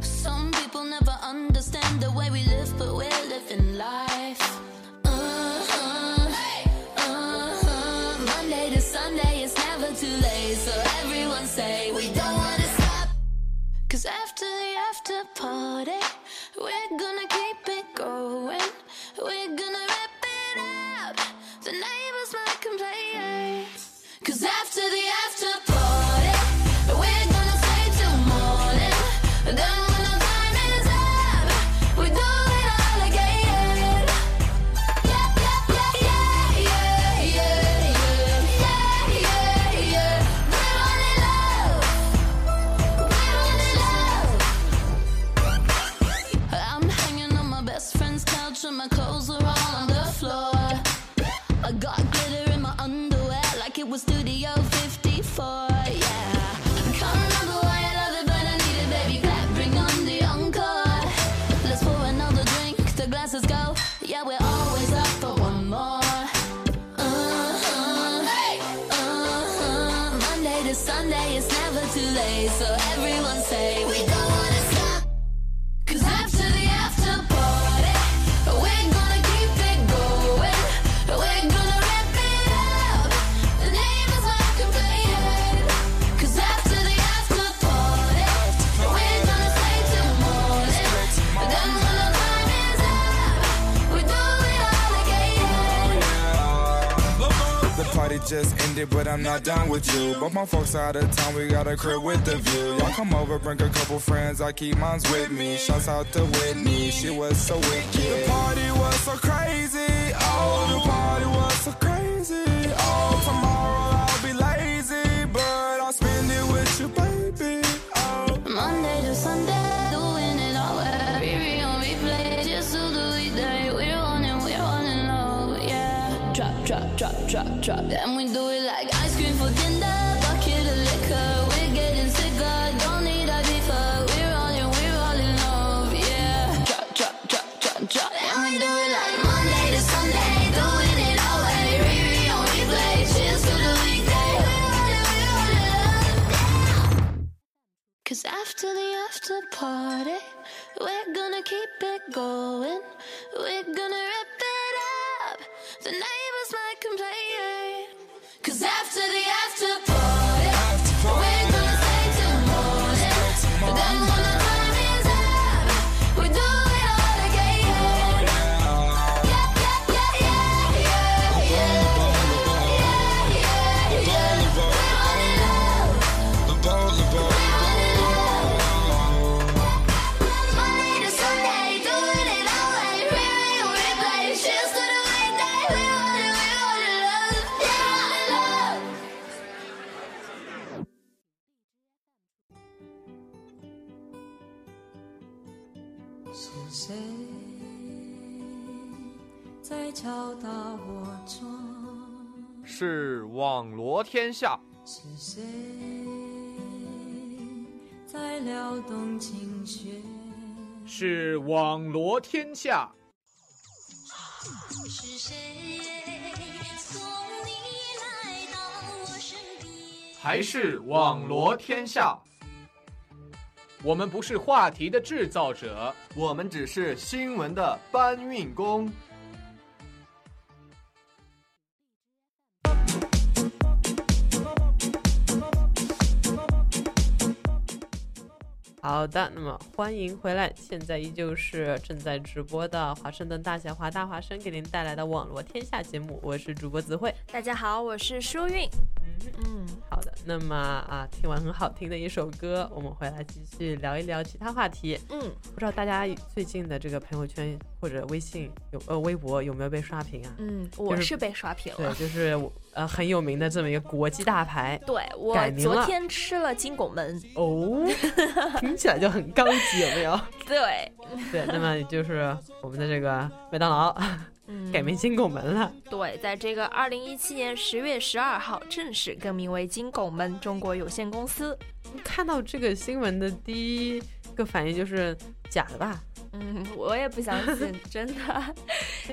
Some people never understand the way we live, but we're living life. Say we don't wanna stop. Cause after the after party, we're gonna keep it going. We're gonna rip it up. The neighbors might complain. Cause after the after party, just ended, but I'm not done with you. But my folks out of town, we got a crib with the view. Y'all come over, bring a couple friends, I keep mines with me. Shouts out to Whitney, she was so wicked. The party was so crazy, oh, the party was so crazy. Oh, tomorrow I'll be lazy, but I'll spend it with you, baby. Oh. Monday to Sunday, drop, drop, drop, drop. And we after party, we're gonna keep it going. We're gonna rip it up. The neighbors might complain. Cause after the after party, 敲打我窗？是网罗天下，是谁在撩动琴弦？是网罗天下，是谁送你来到我身边？还是网罗天下？我们不是话题的制造者，我们只是新闻的搬运工。好的，那么欢迎回来，现在依旧是正在直播的华盛顿大学华大华生给您带来的网络天下节目，我是主播子慧。大家好，我是舒韵。嗯嗯，好的，那么啊，听完很好听的一首歌，我们回来继续聊一聊其他话题。嗯，不知道大家最近的这个朋友圈或者微信有呃微博有没有被刷屏啊？嗯，我是被刷屏对，了。就是呃很有名的这么一个国际大牌。对我昨天吃了金拱门，哦，听起来就很高级，有没有？对，对，那么就是我们的这个麦当劳，改名金拱门了。对，在这个二零一七年十月十二号正式更名为金拱门中国有限公司。看到这个新闻的第一个反应就是假的吧？嗯，我也不相信，真的。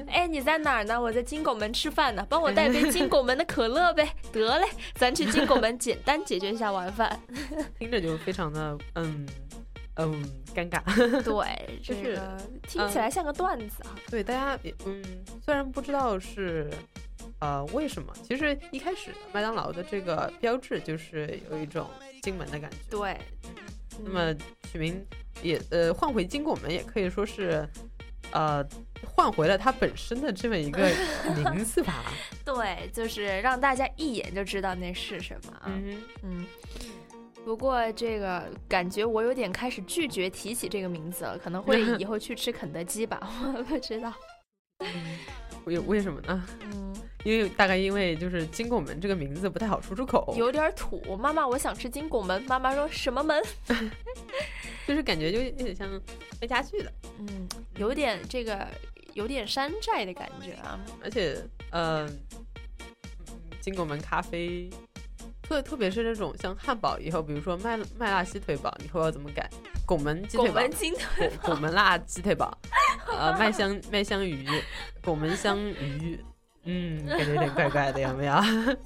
哎，你在哪儿呢？我在金拱门吃饭呢，帮我带杯金拱门的可乐呗。得嘞，咱去金拱门简单解决一下晚饭。听着就非常的嗯嗯尴尬。对，就是听起来像个段子啊。对，大家嗯，虽然不知道是呃为什么，其实一开始麦当劳的这个标志就是有一种金门的感觉。对，那么取名。也呃，换回金拱门也可以说是，呃，换回了它本身的这么一个 名字吧。对，就是让大家一眼就知道那是什么。嗯嗯。不过这个感觉我有点开始拒绝提起这个名字了，可能会以后去吃肯德基吧，我不知道。为为什么呢？嗯，因为大概因为就是金拱门这个名字不太好说出口，有点土。妈妈，我想吃金拱门。妈妈说什么门？就是感觉就有点像卖家具的，嗯，有点这个有点山寨的感觉啊。而且，呃，金拱门咖啡，特特别是那种像汉堡以后，比如说麦麦辣鸡腿堡，以后要怎么改？拱门鸡腿堡，拱门辣鸡腿堡，呃，麦香麦香鱼，拱门香鱼，嗯，感觉有点怪怪的，有没有？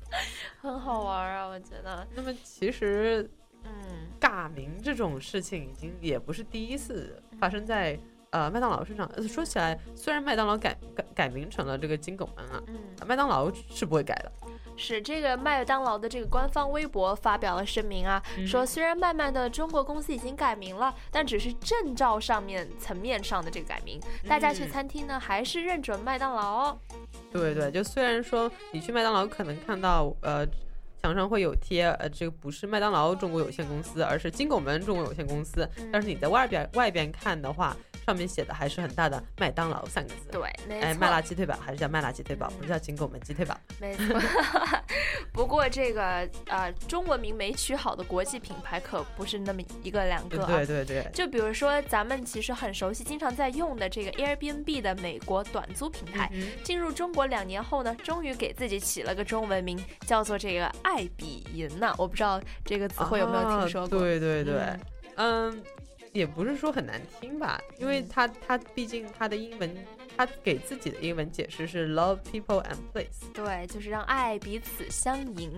很好玩啊，我觉得。那么其实。嗯，尬名这种事情已经也不是第一次发生在呃麦当劳身上。说起来，虽然麦当劳改改改名成了这个金拱门啊，嗯，麦当劳是不会改的。是这个麦当劳的这个官方微博发表了声明啊，说虽然麦麦的中国公司已经改名了，但只是证照上面层面上的这个改名，大家去餐厅呢还是认准麦当劳。哦。对对，就虽然说你去麦当劳可能看到呃。墙上会有贴，呃，这个不是麦当劳中国有限公司，而是金拱门中国有限公司。但是你在外边外边看的话。上面写的还是很大的“麦当劳”三个字。对，哎，麦辣鸡腿堡还是叫麦辣鸡腿堡，不是叫金拱门鸡腿堡。没错。不过这个呃，中文名没取好的国际品牌可不是那么一个两个。对对对。就比如说咱们其实很熟悉、经常在用的这个 Airbnb 的美国短租平台，进入中国两年后呢，终于给自己起了个中文名，叫做这个爱比银呢。我不知道这个词汇有没有听说过？对对对，嗯。也不是说很难听吧，因为他他毕竟他的英文，他给自己的英文解释是 love people and place，对，就是让爱彼此相迎。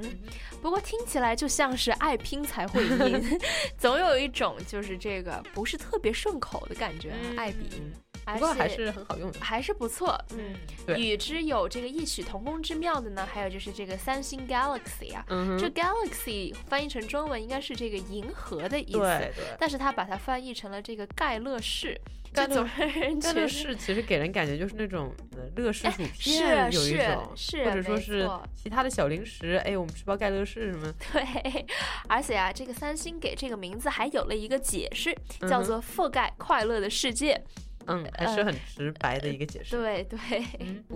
不过听起来就像是爱拼才会赢，总有一种就是这个不是特别顺口的感觉，爱彼迎。不过还是很好用的，还是不错。嗯，对。与之有这个异曲同工之妙的呢，还有就是这个三星 Galaxy 啊，这 Galaxy 翻译成中文应该是这个银河的意思，对对。但是它把它翻译成了这个盖乐士，盖乐士其实给人感觉就是那种乐事薯片，有一种，是或者说是其他的小零食。哎，我们吃包盖乐士什么？对。而且啊，这个三星给这个名字还有了一个解释，叫做覆盖快乐的世界。嗯，还是很直白的一个解释。对对，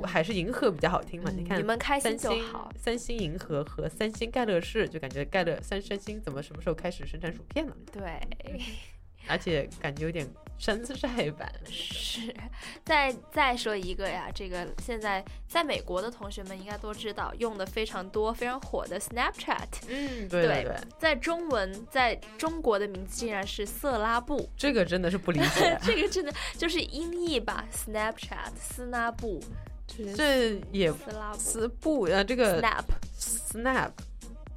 还是银河比较好听嘛？你看，你们开心就好。三星银河和三星盖乐世，就感觉盖乐三三星怎么什么时候开始生产薯片了？对。而且感觉有点山寨版。是，再再说一个呀，这个现在在美国的同学们应该都知道，用的非常多、非常火的 Snapchat。嗯，对对。在中文，在中国的名字竟然是色拉布，这个真的是不理解。这个真的就是音译吧？Snapchat，斯拉布。这也斯布啊，这个 Snap，Snap。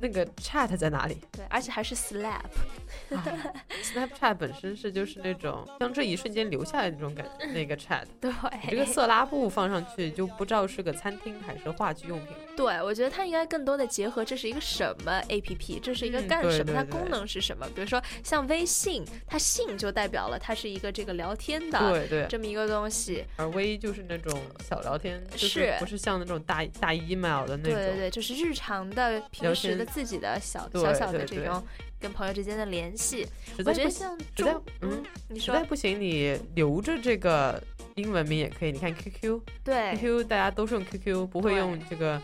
那个 chat 在哪里？对，而且还是 slap，Snapchat 本身是就是那种将这一瞬间留下来那种感，那个 chat。对，这个色拉布放上去就不知道是个餐厅还是话剧用品。对，我觉得它应该更多的结合这是一个什么 APP，这是一个干什么，它功能是什么？比如说像微信，它信就代表了它是一个这个聊天的，对对，这么一个东西。而微就是那种小聊天，是不是像那种大大 email 的那种？对对对，就是日常的平时的。自己的小小小的这种跟朋友之间的联系，我觉得像实在嗯，你实在不行，你留着这个英文名也可以。你看 QQ，对 QQ 大家都是用 QQ，不会用这个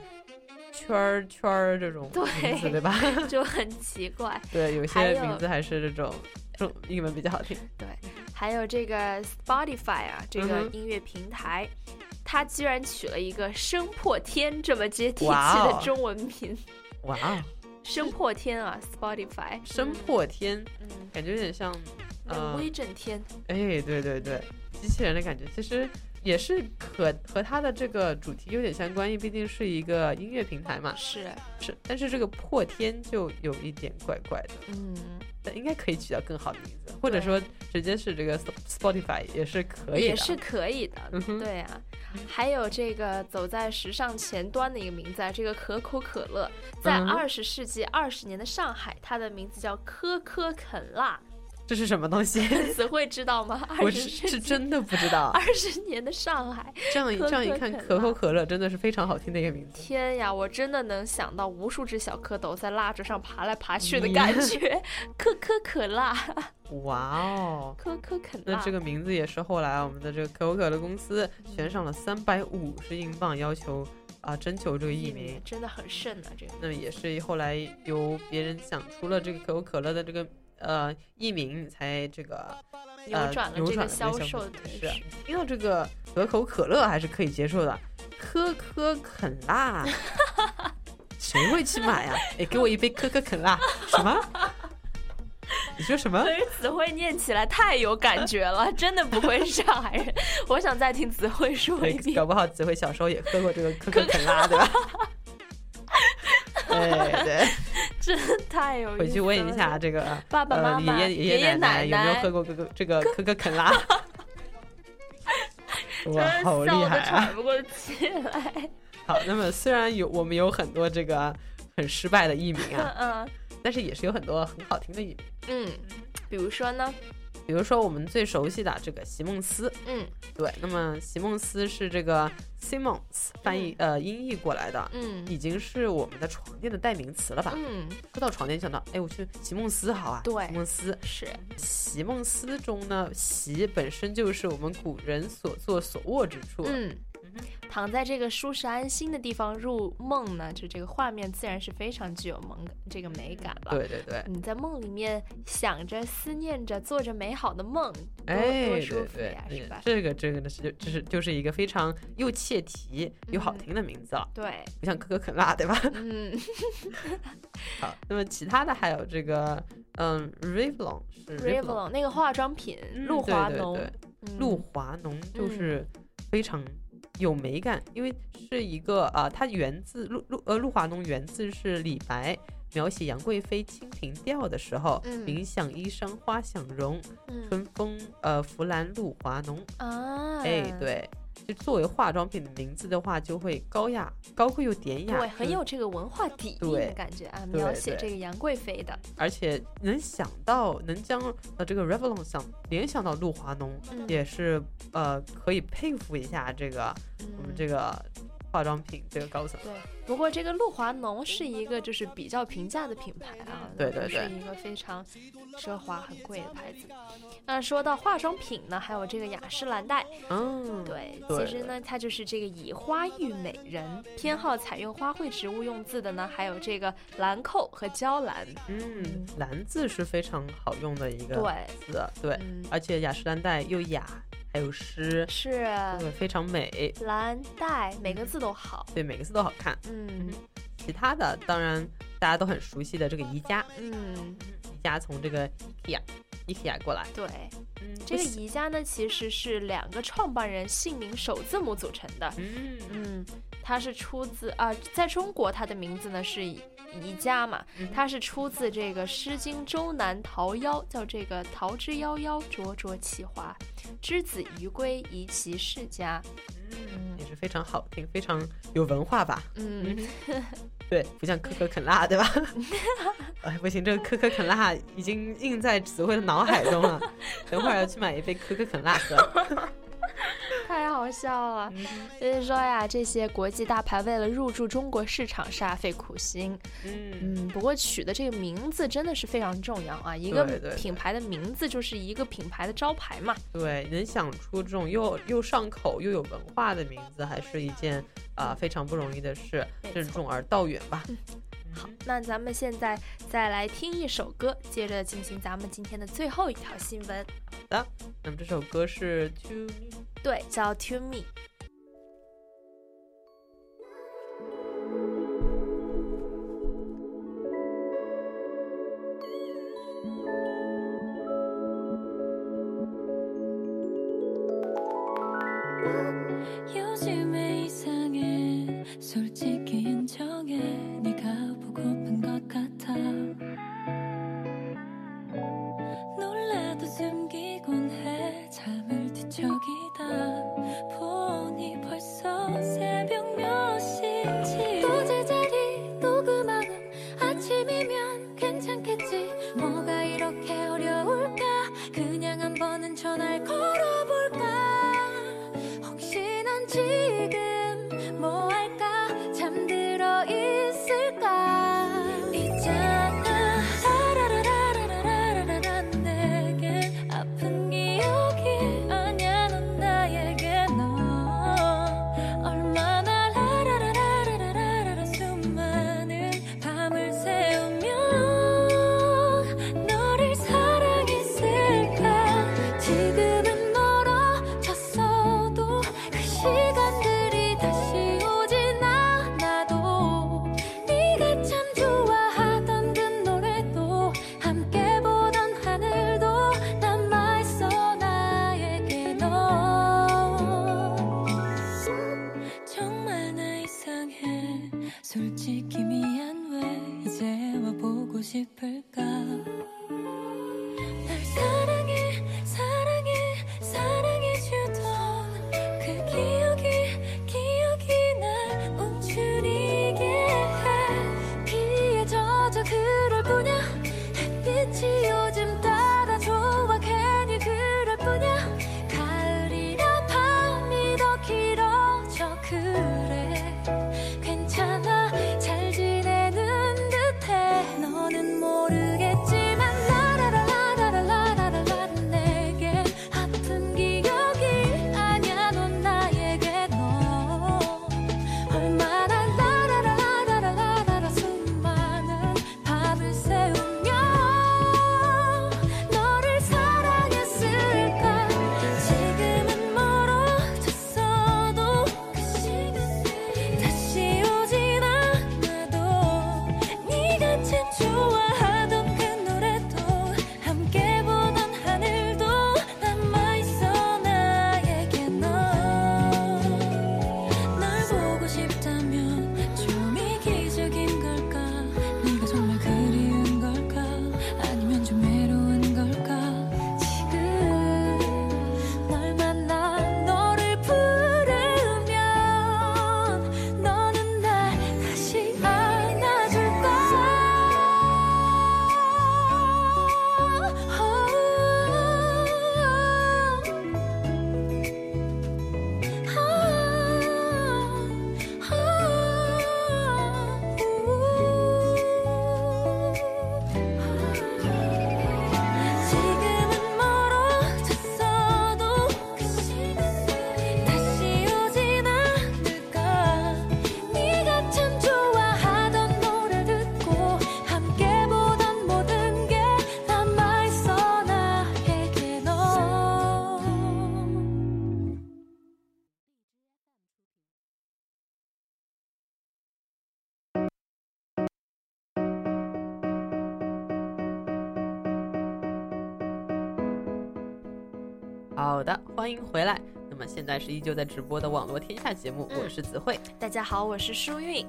圈儿圈儿这种名字，对吧？就很奇怪。对，有些名字还是这种这种英文比较好听。对，还有这个 Spotify 啊，这个音乐平台。它居然取了一个“声破天”这么接地气的中文名。哇哦，声破天啊，Spotify，声破天，嗯，感觉有点像，呃，威震天。哎，对对对，机器人的感觉，其实也是和和它的这个主题有点相关，因为毕竟是一个音乐平台嘛。是是，但是这个破天就有一点怪怪的。嗯，但应该可以取到更好的名字，或者说直接是这个 Spotify 也是可以的，也是可以的。嗯对啊，还有这个走在时尚前端的一个名字啊，这个可口可乐，在嗯二十世纪二十年的上海，它的名字叫可可肯辣。这是什么东西？词汇知道吗？我是是真的不知道。二十年的上海，这样一这样一看，可口可乐真的是非常好听的一个名字。天呀，我真的能想到无数只小蝌蚪在蜡烛上爬来爬去的嗯感 觉，可可可辣，哇哦，可可肯。那这个名字也是后来我们的这个可口可乐公司悬赏了三百五十英镑，要求啊征求这个艺名。真的很盛啊，这个。那么也是后来由别人想出了这个可口可乐的这个呃艺名，才这个扭呃转了这个销售的是听到这个可口可乐还是可以接受的，可可肯辣，谁会去买呀、哎，给我一杯可可肯辣，什么？你说什么？可是词汇念起来太有感觉了，真的不会是上海人。我想再听词汇说一，遍。搞不好子慧小时候也喝过这个可可肯辣，对吧？哎，对，真太有意思了。回去问一下这个爸爸妈妈呃、爷爷爷奶奶有没有喝过这个这个可可肯拉？哇，真好厉害啊！喘不过气来。好，那么虽然有我们有很多这个很失败的艺名啊，嗯但是也是有很多很好听的艺名，嗯，比如说呢？比如说我们最熟悉的这个席梦思，嗯，对，那么席梦思是这个 Simons 翻译、呃音译过来的，嗯。已经是我们的床垫的代名词了吧？嗯，说到床垫，想到哎，我去席梦思好啊，对席梦思。是。席梦思中呢，席本身就是我们古人所坐所卧之处，嗯，躺在这个舒适安心的地方入梦呢，就这个画面自然是非常具有萌感这个美感了。对对对，你在梦里面想着、思念着、做着美好的梦，多哎，多舒服对呀，是吧？这个这个呢是就就是就是一个非常又切题又好听的名字了，对，不像可可可辣，对吧？嗯，好，那么其他的还有这个嗯，Revlon 是 Revlon 那个化妆品，露华浓。露华浓就是非常有美感，因为是一个啊、它源自露露呃露华浓源自是李白描写杨贵妃《清平调》的时候，嗯云想衣裳花想容，嗯春风呃拂槛露华浓。啊，哎，对，就作为化妆品的名字的话，就会高雅、高贵又典雅，对，很有这个文化底蕴的感觉啊，描写这个杨贵妃的，而且能想到能将呃这个 Revlon 想联想到露华浓，嗯。也是呃可以佩服一下这个、我们这个化妆品这个高层。对，不过这个露华浓是一个就是比较平价的品牌啊，对是对对是一个非常奢华很贵的牌子。那说到化妆品呢，还有这个雅诗兰黛，嗯，对，其实呢，它就是这个以花喻美人，偏好采用花卉植物用字的呢，还有这个兰蔻和娇兰。嗯，兰字是非常好用的一个对字，对，嗯而且雅诗兰黛又雅还有诗，是对，非常美，蓝黛，每个字都好。对，每个字都好看。嗯其他的当然大家都很熟悉的这个宜家，嗯，宜家从这个 IKEA IKEA 过来，对，嗯，这个宜家呢，其实是两个创办人姓名首字母组成的。嗯嗯，它是出自啊、在中国它的名字呢是宜家嘛，嗯它是出自这个《诗经·周南·桃夭》，叫这个“桃之夭夭，灼灼其华，之子于归，宜其世家”。嗯，也是非常好听，非常有文化吧？嗯，对，不像可可肯辣，对吧？哎，不行，这个可可肯辣已经印在词汇的脑海中了。等会儿要去买一杯可可肯辣喝。太好笑了。所以说呀，这些国际大牌为了入驻中国市场煞费苦心。嗯嗯，不过取的这个名字真的是非常重要啊！一个品牌的名字就是一个品牌的招牌嘛。对，能想出这种又又上口又有文化的名字，还是一件啊、非常不容易的事，任重而道远吧。好，那咱们现在再来听一首歌，接着进行咱们今天的最后一条新闻。好的，那么这首歌是 To Me。对，叫《To Me》。欢迎回来。那么现在是依旧在直播的网络天下节目，我是子慧。大家好，我是舒韵。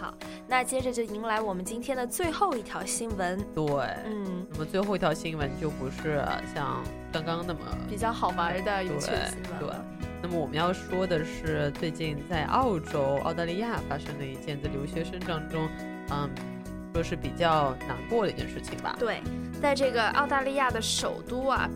好，那接着就迎来我们今天的最后一条新闻。对，嗯，那么最后一条新闻就不是像刚刚那么比较好玩的有趣对的新闻对了。。那么我们要说的是，最近在澳洲、澳大利亚发生的一件在留学生当中，嗯，说是比较难过的一件事情吧。对，在这个澳大利亚的首都啊，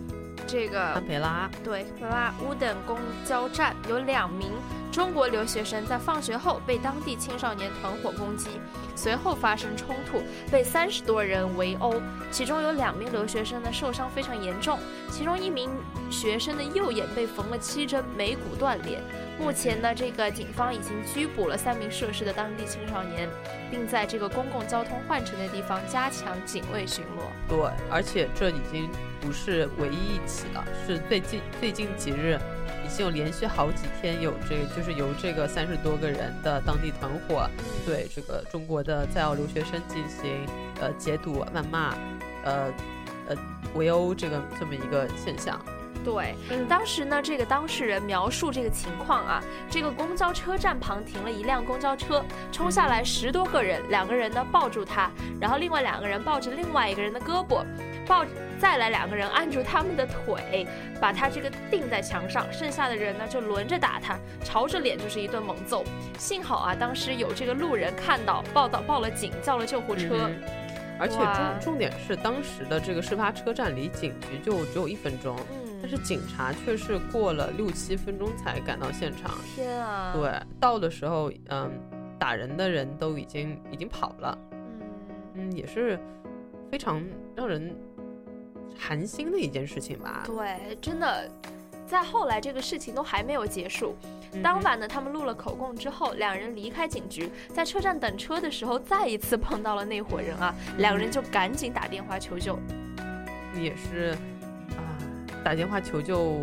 这个堪培拉，对，堪培拉乌等公交站有两名中国留学生在放学后被当地青少年团伙攻击，随后发生冲突，被三十多人围殴，其中有两名留学生呢受伤非常严重，其中一名学生的右眼被缝了七针，眉骨断裂。目前呢，这个警方已经拘捕了三名涉事的当地青少年，并在这个公共交通换乘的地方加强警卫巡逻。对，而且这已经不是唯一一起了，是最近最近几日已经有连续好几天有这个，就是由这个三十多个人的当地团伙对这个中国的在澳留学生进行呃解堵、谩骂、呃呃围殴这个这么一个现象。对，当时呢，这个当事人描述这个情况啊，这个公交车站旁停了一辆公交车，冲下来十多个人，两个人呢抱住他，然后另外两个人抱着另外一个人的胳膊，抱再来两个人按住他们的腿，把他这个钉在墙上，剩下的人呢就轮着打他，朝着脸就是一顿猛揍。幸好啊，当时有这个路人看到，报道报了警，叫了救护车。嗯而且重重点是当时的这个事发车站离警局就只有一分钟，嗯，但是警察却是过了六七分钟才赶到现场。天啊！对，到的时候，嗯，打人的人都已经已经跑了。嗯嗯，也是非常让人寒心的一件事情吧。对，真的，在后来这个事情都还没有结束。嗯当晚呢，他们录了口供之后，两人离开警局，在车站等车的时候，再一次碰到了那伙人啊，两个人就赶紧打电话求救。也是啊，打电话求救，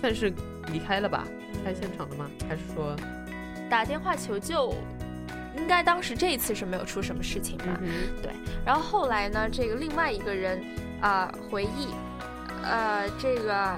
算是离开了吧？离开现场了吗？还是说打电话求救？应该当时这一次是没有出什么事情吧？嗯对。然后后来呢，这个另外一个人啊、回忆，呃，这个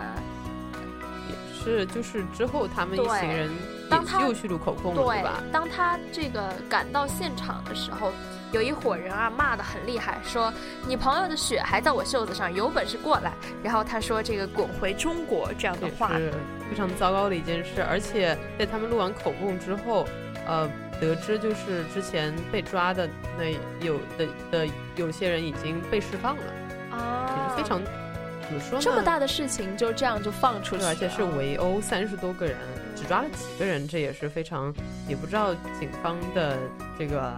也是就是之后他们一对行人当他又去录口供对吧？当他这个赶到现场的时候，有一伙人啊骂得很厉害，说你朋友的血还在我袖子上，有本事过来。然后他说这个滚回中国这样的话，是非常糟糕的一件事，而且在他们录完口供之后，呃，得知就是之前被抓的那有的的有些人已经被释放了，啊，也是非常怎么说呢？这么大的事情就这样就放出去了，而且是围殴三十多个人，只抓了几个人，这也是非常也不知道警方的这个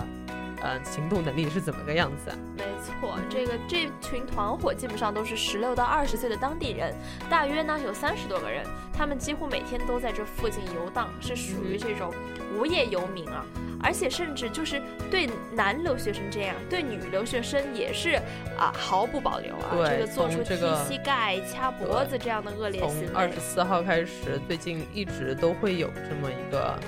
呃行动能力是怎么个样子啊。没错，这个这群团伙基本上都是十六到二十岁的当地人，大约呢有三十多个人，他们几乎每天都在这附近游荡，是属于这种无业游民啊。而且甚至就是对男留学生这样，对女留学生也是啊毫不保留啊，这个做出踢从这个膝盖、掐脖子这样的恶劣行为二十。四号开始，最近一直都会有这么一个，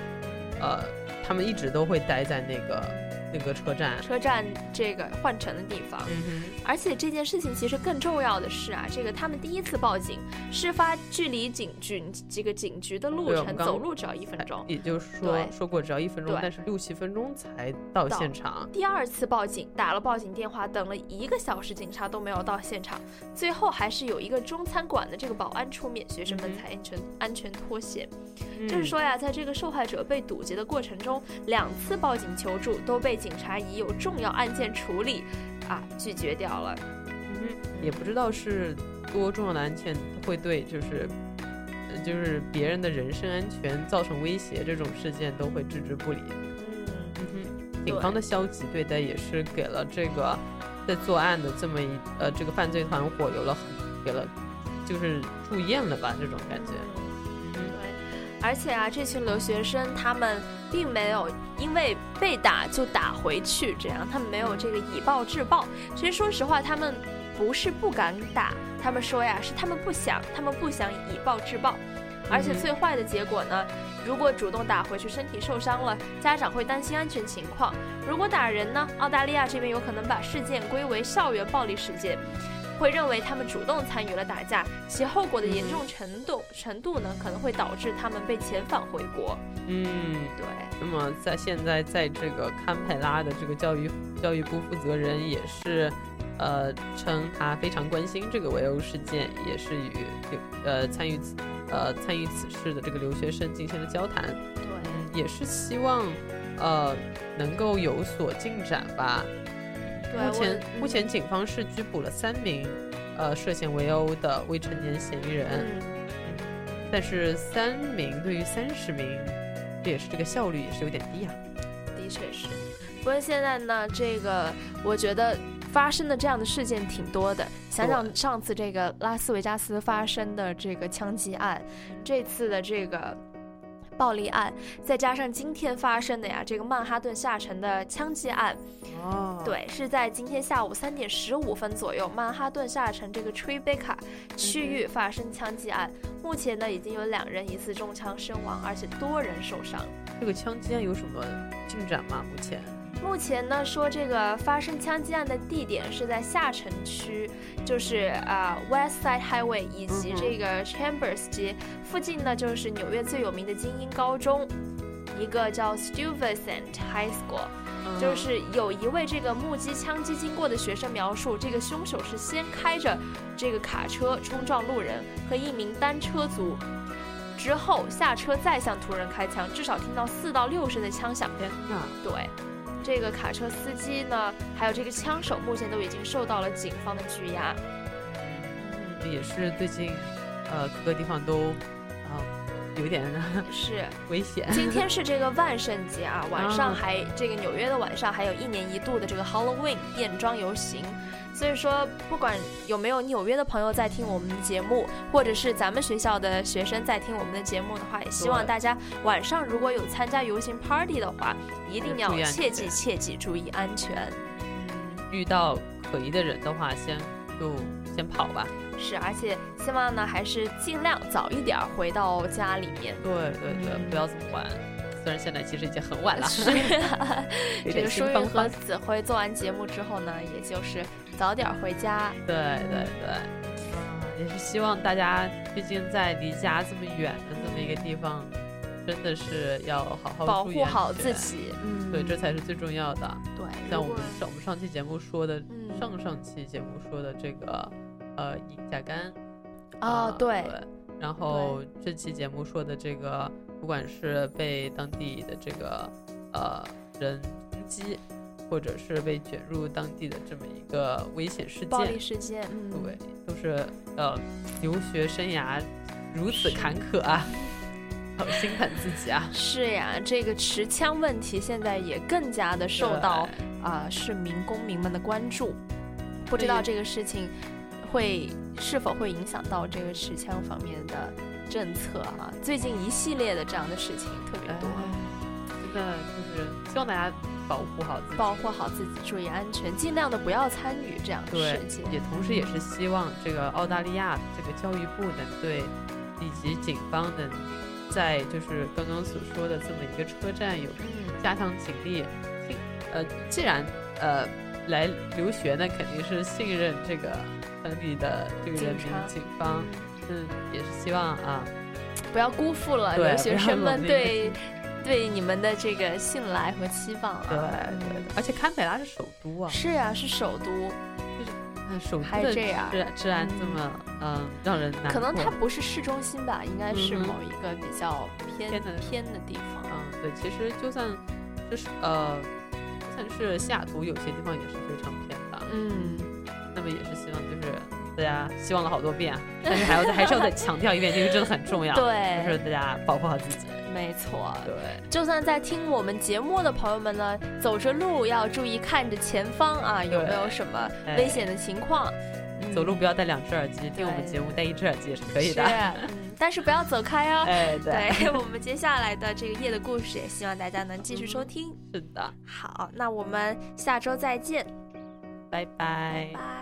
呃，他们一直都会待在那个那个车站。车站这个换乘的地方，嗯哼而且这件事情其实更重要的是啊，这个他们第一次报警，事发距离警局这个警局的路程走路只要一分钟，也就是说说过只要一分钟，但是六七分钟才到到现场。第二次报警，打了报警电话，等了一个小时，警察都没有到现场。最后还是有一个中餐馆的这个保安出面，学生们才安全、安全脱险。嗯就是说呀，在这个受害者被堵截的过程中，两次报警求助都被警察已有重要案件处理啊拒绝掉了。嗯哼，也不知道是多重要的案件会对就是。呃就是别人的人身安全造成威胁，这种事件都会置之不理。嗯嗯哼，警方的消极对待也是给了这个在作案的这么一呃这个犯罪团伙有了很给了就是助宴了吧这种感觉。对，而且啊，这群留学生他们并没有因为被打就打回去，这样他们没有这个以暴制暴。其实说实话，他们不是不敢打，他们说呀，是他们不想，他们不想以暴制暴。而且嗯最坏的结果呢，如果主动打回去，身体受伤了，家长会担心安全情况；如果打人呢，澳大利亚这边有可能把事件归为校园暴力事件。会认为他们主动参与了打架，其后果的严重程度程度呢，可能会导致他们被遣返回国。嗯，对。那么在现在在这个堪培拉的这个教育教育部负责人也是，呃，称他非常关心这个围殴事件，也是与呃参与此呃参与此事的这个留学生进行了交谈。对，嗯，也是希望呃能够有所进展吧。对目前目前警方是拘捕了三名呃涉嫌围殴的未成年嫌疑人，嗯但是三名对于三十名，这也是这个效率也是有点低啊。的确是。不过现在呢，这个我觉得发生的这样的事件挺多的。想想上次这个拉斯维加斯发生的这个枪击案，这次的这个暴力案，再加上今天发生的呀，这个曼哈顿下城的枪击案，哦，对，是在今天下午三点十五分左右，曼哈顿下城这个 Tribeca 区域发生枪击案。目前呢，已经有两人疑似中枪身亡，而且多人受伤。这个枪击案有什么进展吗？目前？目前呢，说这个发生枪击案的地点是在下城区，就是啊、West Side Highway 以及这个 Chambers 街附近呢，就是纽约最有名的精英高中，一个叫 Stuyvesant High School。就是有一位这个目击枪击经过的学生描述，这个凶手是先开着这个卡车冲撞路人和一名单车族，之后下车再向途人开枪，至少听到四到六声的枪响。天哪！对，这个卡车司机呢，还有这个枪手，目前都已经受到了警方的拘押。嗯，也是最近，呃，各个地方都有点是 危险。今天是这个万圣节啊，晚上还这个纽约的晚上还有一年一度的这个 Halloween 变装游行。所以说，不管有没有纽约的朋友在听我们的节目，或者是咱们学校的学生在听我们的节目的话，也希望大家晚上如果有参加游行 party 的话，一定要切记切记注意安全。遇到可疑的人的话，先就先跑吧。是，而且希望呢，还是尽量早一点回到家里面。对对对，不要这么晚。虽然现在其实已经很晚了。是。这个舒玉和子辉做完节目之后呢，也就是。早点回家。对对对，嗯，也是希望大家，毕竟在离家这么远的这么一个地方，真的是要好好保护好自己。嗯，对，这才是最重要的。对，像我们上我们上期节目说的，上上期节目说的这个，呃，乙甲肝。啊，对。然后这期节目说的这个，不管是被当地的这个呃人攻击。或者是被卷入当地的这么一个危险事件、暴力事件，嗯对，都是呃，留学生涯如此坎坷啊，好心疼自己啊。是呀，这个持枪问题现在也更加的受到啊市民公民们的关注。不知道这个事情会是否会影响到这个持枪方面的政策啊？最近一系列的这样的事情特别多，真的就是希望大家。保护好自己，保护好自己，注意安全，尽量的不要参与这样的事情。也同时也是希望这个澳大利亚这个教育部能对以及警方能在就是刚刚所说的这么一个车站有加强警力。呃，既然呃来留学呢，肯定是信任这个当地的这个人民警方。嗯，也是希望啊，不要辜负了留学生们对。对你们的这个信赖和期望啊，对对，而且堪培拉是首都啊，是呀，是首都，就是首都的这样治治安这么嗯让人难可能它不是市中心吧，应该是某一个比较偏的偏的地方。嗯，对，其实就算就是呃，就算是西雅图有些地方也是非常偏的。嗯，那么也是希望就是大家希望了好多遍，但是还要再还是要再 强调一遍，这个真的很重要。对，就是大家保护好自己。没错，对，就算在听我们节目的朋友们呢，走着路要注意看着前方啊，有没有什么危险的情况？走路不要戴两只耳机，听我们节目戴一只耳机也是可以的。嗯，但是不要走开哦。哎，对，我们接下来的这个夜的故事，也希望大家能继续收听。是的，好，那我们下周再见，拜拜。拜。